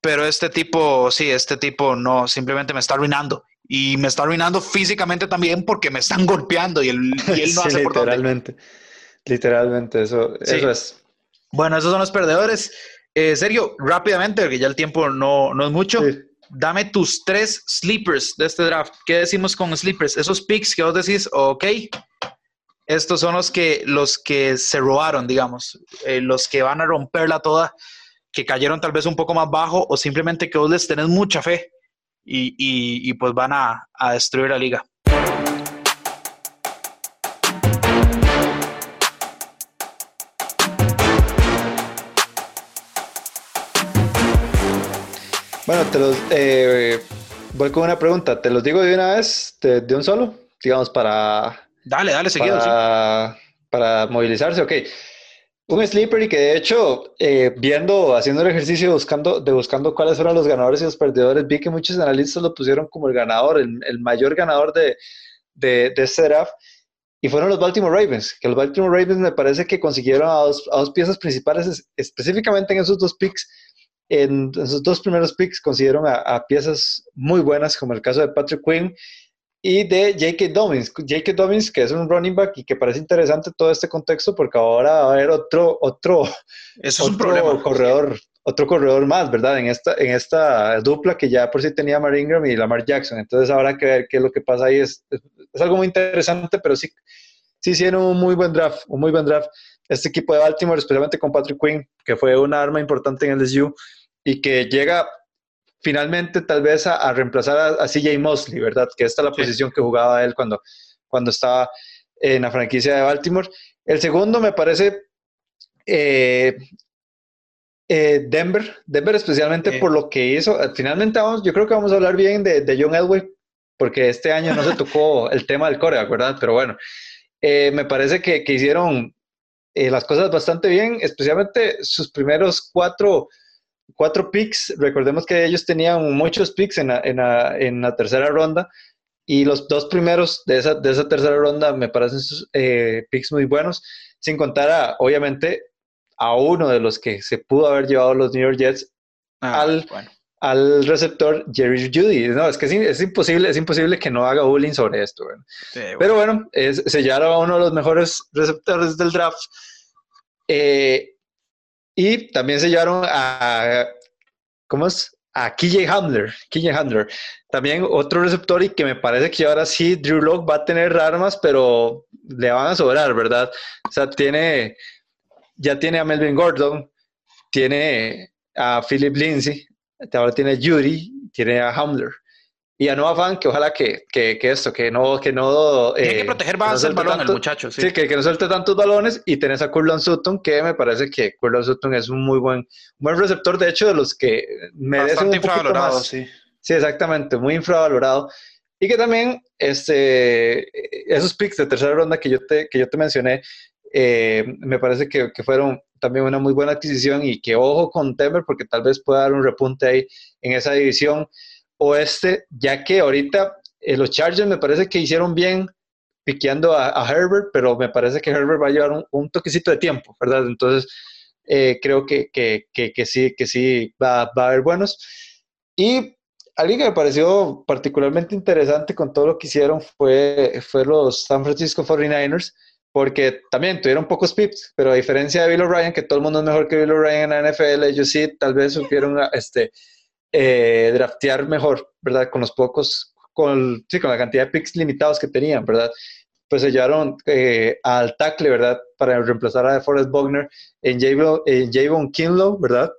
pero este tipo, sí, este tipo no, simplemente me está arruinando. Y me está arruinando físicamente también porque me están golpeando y él, <laughs> no hace por Literalmente, literalmente, eso, eso es. Bueno, esos son los perdedores. Eh, Sergio, rápidamente, porque ya el tiempo no, no es mucho dame tus tres sleepers de este draft. ¿Qué decimos con sleepers? Esos picks que vos decís, ok, estos son los que, los que se robaron, digamos, eh, los que van a romperla toda, que cayeron tal vez un poco más bajo o simplemente que vos les tenés mucha fe y, pues van a, a destruir la liga. Bueno, te los, eh, voy con una pregunta. ¿Te los digo de una vez, de, un solo? Digamos, para... Dale, dale, seguido. Para, para movilizarse, ok. Un sleeper y que de hecho, eh, viendo, haciendo el ejercicio buscando, de buscando cuáles eran los ganadores y los perdedores, vi que muchos analistas lo pusieron como el ganador, el, el mayor ganador de, de, de este draft. Y fueron los Baltimore Ravens, que los Baltimore Ravens me parece que consiguieron a dos, a dos piezas principales, específicamente en esos dos picks, en, sus dos primeros picks consiguieron a, piezas muy buenas, como el caso de Patrick Quinn y de J.K. Dobbins. J.K. Dobbins, que es un running back y que parece interesante todo este contexto porque ahora va a haber otro, otro, Eso es un problema. corredor, otro corredor más, ¿verdad? En esta, en esta dupla que ya por sí tenía Mar Ingram y Lamar Jackson. Entonces habrá que ver qué es lo que pasa ahí. Es, es, algo muy interesante, pero sí, sí hicieron un muy buen draft, un muy buen draft. Este equipo de Baltimore, especialmente con Patrick Quinn, que fue una arma importante en el SU, y que llega finalmente tal vez a, reemplazar a, CJ Mosley, ¿verdad? Que esta es la posición que jugaba él cuando, cuando estaba en la franquicia de Baltimore. El segundo me parece eh, eh, Denver, Denver especialmente por lo que hizo. Finalmente vamos, yo creo que vamos a hablar bien de, John Elway, porque este año no se <laughs> tocó el tema del core, ¿verdad? Pero bueno, eh, me parece que, que hicieron las cosas bastante bien, especialmente sus primeros cuatro cuatro picks. Recordemos que ellos tenían muchos picks en la, en la, en la tercera ronda y los dos primeros de esa, de esa tercera ronda me parecen eh, picks muy buenos, sin contar a, obviamente, a uno de los que se pudo haber llevado los New York Jets ah, al, al receptor Jerry Judy. No, es que es, imposible, es imposible que no haga bullying sobre esto. Pero bueno, es, se llevaron a uno de los mejores receptores del draft. Eh, y también se llevaron a, ¿cómo es? A KJ Hamler, KJ Hamler. También otro receptor y que me parece que ahora sí Drew Locke va a tener armas, pero le van a sobrar, ¿verdad? O sea, tiene, ya tiene a Melvin Gordon, tiene a Philip Lindsay, ahora tiene a Judy, tiene a Hamler y a Noah Fan que ojalá que, que, que, esto, que no... Que no Tiene que eh, proteger más el balón el muchacho, sí. sí que, que, no suelte tantos balones y tenés a Curlon Sutton, que me parece que Curlon Sutton es un muy buen, buen receptor, de hecho, de los que merece Bastante un infravalorado, más. sí. Sí, exactamente, muy infravalorado. Y que también este, esos picks de tercera ronda que yo te, que yo te mencioné, eh, me parece que, que, fueron también una muy buena adquisición y que ojo con Denver porque tal vez pueda dar un repunte ahí en esa división oeste, ya que ahorita eh, los Chargers me parece que hicieron bien piqueando a, Herbert, pero me parece que Herbert va a llevar un, toquecito de tiempo, ¿verdad? Entonces, eh, creo que, que, que, sí, que sí va, va, a haber buenos. Y alguien que me pareció particularmente interesante con todo lo que hicieron fue, fue los San Francisco 49ers, porque también tuvieron pocos pips, pero a diferencia de Bill O'Brien, que todo el mundo es mejor que Bill O'Brien en la NFL, ellos sí tal vez supieron este, eh, draftear mejor, ¿verdad? Con los pocos, con, sí, con la cantidad de picks limitados que tenían, ¿verdad? Pues se llevaron eh, al tackle, ¿verdad? Para reemplazar a Forrest Bogner en Javon, Kinlow, ¿verdad?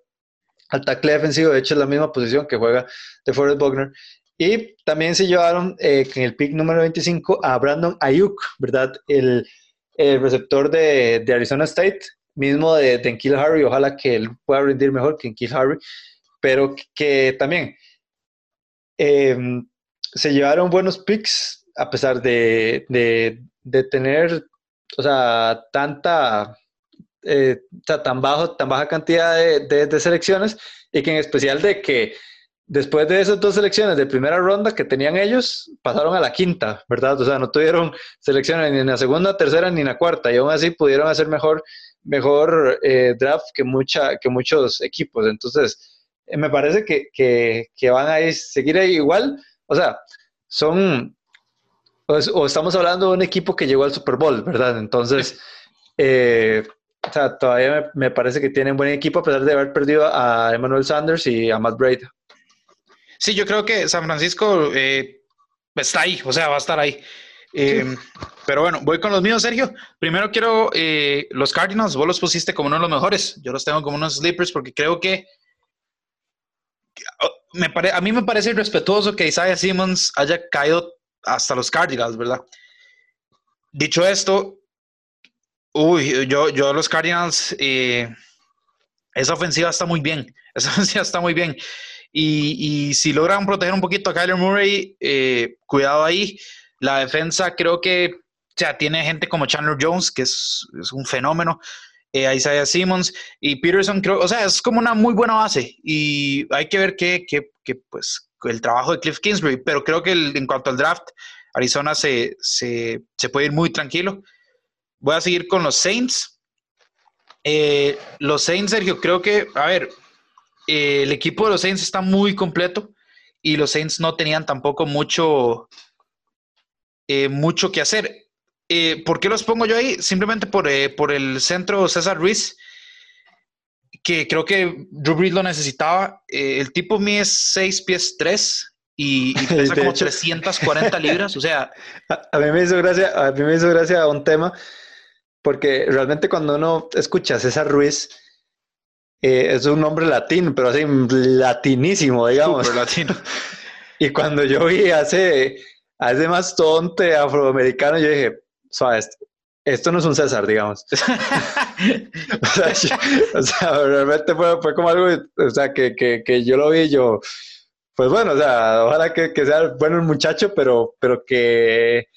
Al tackle defensivo, de hecho es la misma posición que juega de Forrest Bogner. Y también se llevaron eh, en el pick número 25 a Brandon Ayuk, ¿verdad? El, receptor de, Arizona State, mismo de, de Kill Harry. Ojalá que él pueda rendir mejor que en Kill Harry, pero que también Em, se llevaron buenos picks a pesar de, de, tener, o sea, tanta, eh, tan, bajo, tan baja cantidad de, de, selecciones y que en especial de que después de esas dos selecciones de primera ronda que tenían ellos, pasaron a la quinta, ¿verdad? O sea, no tuvieron selecciones ni en la segunda, tercera ni en la cuarta y aún así pudieron hacer mejor, mejor eh, draft que, mucha, que muchos equipos. Entonces, eh, me parece que, que, van a seguir ahí igual. O sea, son, pues, o estamos hablando de un equipo que llegó al Super Bowl, ¿verdad? Entonces, <laughs> eh, o sea, todavía me, parece que tienen buen equipo a pesar de haber perdido a Emmanuel Sanders y a Matt Braid. Sí, yo creo que San Francisco eh, está ahí, o sea, va a estar ahí. Pero bueno, voy con los míos, Sergio. Primero quiero los Cardinals, vos los pusiste como uno de los mejores. Yo los tengo como unos sleepers porque creo que me a mí me parece irrespetuoso que Isaiah Simmons haya caído hasta los Cardinals, ¿verdad? Dicho esto, uy, yo, yo los Cardinals, eh, esa ofensiva está muy bien, <laughs> esa ofensiva está muy bien. Y, si logran proteger un poquito a Kyler Murray, eh, cuidado ahí. La defensa creo que ya tiene gente como Chandler Jones, que es un fenómeno eh, Isaiah Simmons y Peterson, creo, o sea, es como una muy buena base y hay que ver qué, pues, el trabajo de Cliff Kingsbury, pero creo que en cuanto al draft, Arizona se, puede ir muy tranquilo. Voy a seguir con los Saints. Eh, los Saints, Sergio, creo que, a ver, eh, el equipo de los Saints está muy completo y los Saints no tenían tampoco mucho, eh, mucho que hacer. Eh, ¿Por qué los pongo yo ahí? Simplemente por, eh, por el centro César Ruiz, que creo que Drew Brees lo necesitaba. Eh, el tipo mide 6 pies 3 y, <laughs> pesa como 340 libras, o sea... <laughs> A, mí me hizo gracia, a mí me hizo gracia un tema, porque realmente cuando uno escucha a César Ruiz, es un nombre latino, pero así latinísimo, digamos. latino. <laughs> y cuando yo vi hace, hace más tonte afroamericano, yo dije, esto no es un César, digamos. <laughs> <laughs> o, sea, realmente fue, como algo, o sea, que, que, yo lo vi y yo, pues bueno, o sea, ojalá que, sea bueno el muchacho, pero, pero que,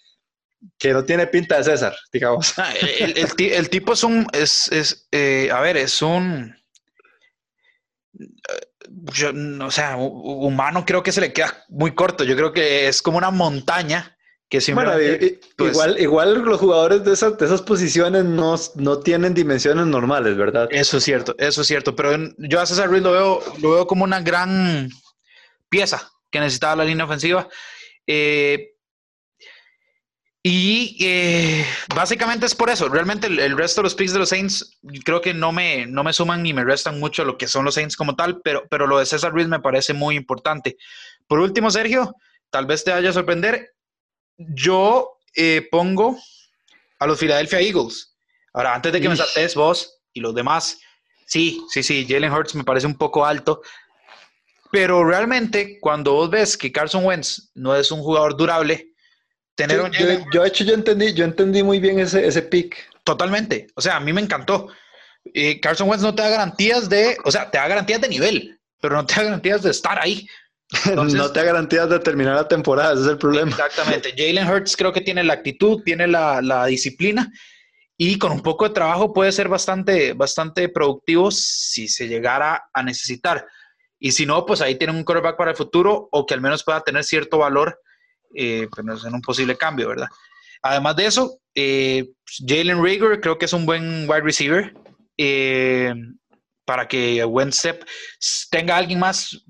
que no tiene pinta de César, digamos. Ah, el, tipo es un, es, es eh, a ver, es un, yo, o sea, humano creo que se le queda muy corto. Yo creo que es como una montaña que bueno, pues, igual, igual los jugadores de esas, de esas posiciones no, no, tienen dimensiones normales, ¿verdad? Eso es cierto, eso es cierto. Pero yo a César Ruiz lo veo, lo veo como una gran pieza que necesitaba la línea ofensiva. Eh, y eh, básicamente es por eso. Realmente el, resto de los picks de los Saints creo que no me, no me suman ni me restan mucho lo que son los Saints como tal, pero, pero lo de César Ruiz me parece muy importante. Por último, Sergio, tal vez te vaya a sorprender yo eh, pongo a los Philadelphia Eagles. Ahora, antes de que me saltes vos y los demás, sí, sí, sí, Jalen Hurts me parece un poco alto. Pero realmente, cuando vos ves que Carson Wentz no es un jugador durable, tener un. Yo, yo, hecho, yo entendí, yo entendí muy bien ese, ese pick. Totalmente. O sea, a mí me encantó. Eh, Carson Wentz no te da garantías de. O sea, te da garantías de nivel, pero no te da garantías de estar ahí no te garantías de terminar la temporada, ese es el problema. Exactamente. Jalen Hurts creo que tiene la actitud, tiene la, disciplina y con un poco de trabajo puede ser bastante, bastante productivo si se llegara a necesitar. Y si no, pues ahí tiene un quarterback para el futuro o que al menos pueda tener cierto valor eh, pues en un posible cambio, ¿verdad? Además de eso, eh, Jalen Rager creo que es un buen wide receiver. Eh, para que Wentz tenga alguien más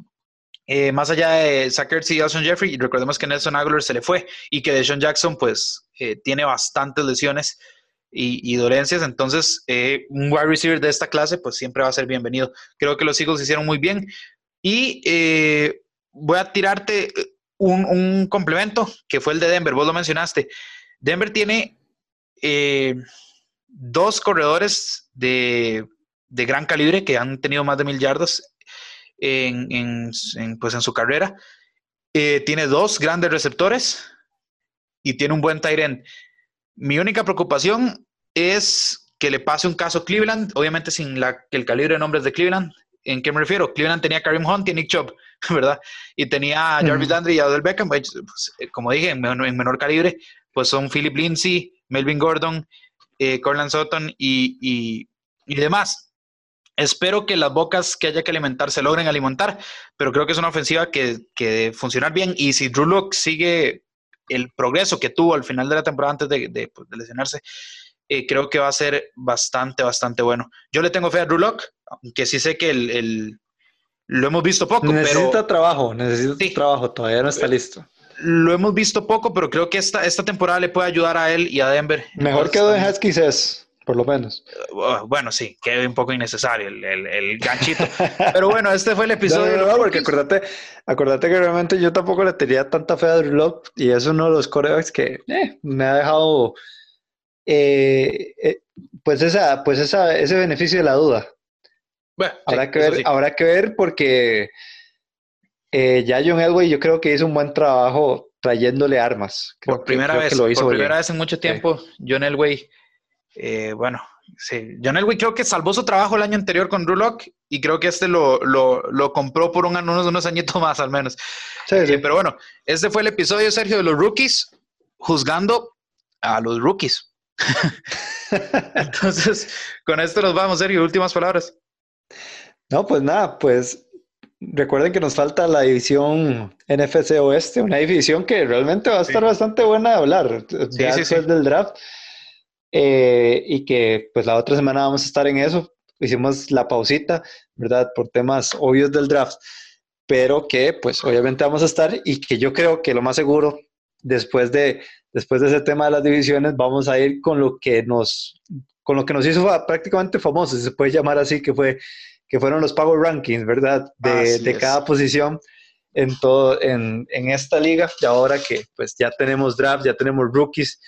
eh, más allá de Sackers y Alshon Jeffrey, recordemos que Nelson Aguilar se le fue y que Deshaun Jackson pues eh, tiene bastantes lesiones y, dolencias, entonces eh, un wide receiver de esta clase pues siempre va a ser bienvenido. Creo que los Eagles hicieron muy bien y voy a tirarte un, complemento que fue el de Denver, vos lo mencionaste. Denver tiene eh, dos corredores de, gran calibre que han tenido más de mil yardas en, pues en su carrera. Eh, tiene dos grandes receptores y tiene un buen tight end. Mi única preocupación es que le pase un caso Cleveland, obviamente sin la, el calibre de nombres de Cleveland. ¿En qué me refiero? Cleveland tenía Karim Hunt y Nick Chubb, <laughs> ¿verdad? Y tenía a Jarvis Landry y a Odell Beckham, pues, eh, como dije, en menor, calibre, pues son Philip Lindsay, Melvin Gordon, eh, Corland Sutton y, demás. Espero que las bocas que haya que alimentar se logren alimentar, pero creo que es una ofensiva que, que debe funcionar bien. Y si Drew Lock sigue el progreso que tuvo al final de la temporada antes de, pues, lesionarse, eh, creo que va a ser bastante, bastante bueno. Yo le tengo fe a Drew Lock, aunque sí sé que el, lo hemos visto poco. Necesita trabajo, necesita trabajo, todavía no está listo. Lo hemos visto poco, pero creo que esta, esta temporada le puede ayudar a él y a Denver. Mejor que Don Haskins es, por lo menos. Uh, bueno, sí, queda un poco innecesario el, el, ganchito. <laughs> pero bueno, este fue el episodio. No, porque acuérdate, acuérdate que realmente yo tampoco le tenía tanta fe a Drew Locke y es uno de los corebacks que eh, me ha dejado eh, eh, pues, esa, pues esa, ese beneficio de la duda. Bueno, habrá, que ver, habrá que ver porque eh, ya John Elway yo creo que hizo un buen trabajo trayéndole armas. por primera vez, por primera vez en mucho tiempo, John Elway, eh, bueno, sí, John Elway creo que salvó su trabajo el año anterior con Rulock y creo que este lo, lo, compró por un, unos, unos añitos más al menos. Sí, sí. pero bueno, este fue el episodio, Sergio, de los rookies, juzgando a los rookies. <laughs> Entonces, con esto nos vamos, Sergio, últimas palabras. No, pues nada, pues recuerden que nos falta la división NFC Oeste, una división que realmente va a estar bastante buena de hablar ya después del draft. Eh, y que pues la otra semana vamos a estar en eso. Hicimos la pausita, ¿verdad? Por temas obvios del draft, pero que pues obviamente vamos a estar y que yo creo que lo más seguro después de, después de ese tema de las divisiones vamos a ir con lo que nos, con lo que nos hizo prácticamente famosos, se puede llamar así, que fue que fueron los Power Rankings, ¿verdad? De, cada posición en, todo, en, en, esta liga. Y ahora que pues ya tenemos draft, ya tenemos rookies,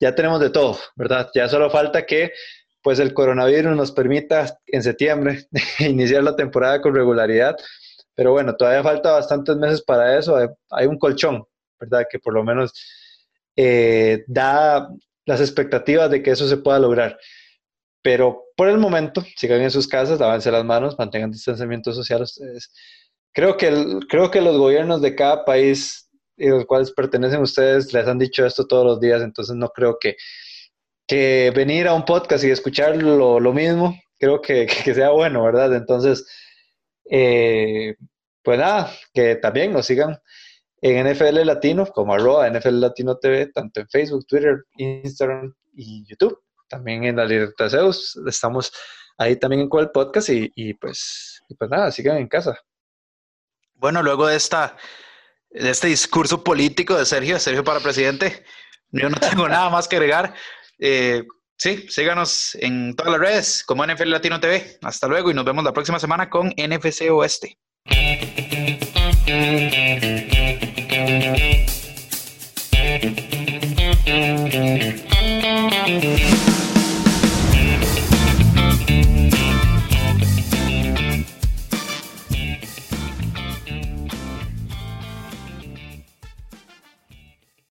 ya tenemos de todo, ¿verdad? Ya solo falta que pues el coronavirus nos permita en septiembre <laughs> iniciar la temporada con regularidad. Pero bueno, todavía falta bastantes meses para eso. Hay un colchón, ¿verdad? Que por lo menos eh, da las expectativas de que eso se pueda lograr. Pero por el momento, sigan en sus casas, lávense las manos, mantengan distanciamiento social ustedes. Creo que, creo que los gobiernos de cada país y los cuales pertenecen ustedes les han dicho esto todos los días, entonces no creo que, que venir a un podcast y escuchar lo, lo mismo, creo que, <laughs> que, sea bueno, ¿verdad? Entonces, eh, pues nada, que también nos sigan en NFL Latino como arroba NFL Latino TV, tanto en Facebook, Twitter, Instagram y YouTube también en la libertad Zeus. Estamos ahí también en cual podcast y, pues, pues nada, sigan en casa. Bueno, luego de esta este discurso político de Sergio, Sergio para presidente, yo no <laughs> tengo nada más que agregar. Eh, sí, síganos en todas las redes como NFL Latino TV. Hasta luego y nos vemos la próxima semana con NFC Oeste.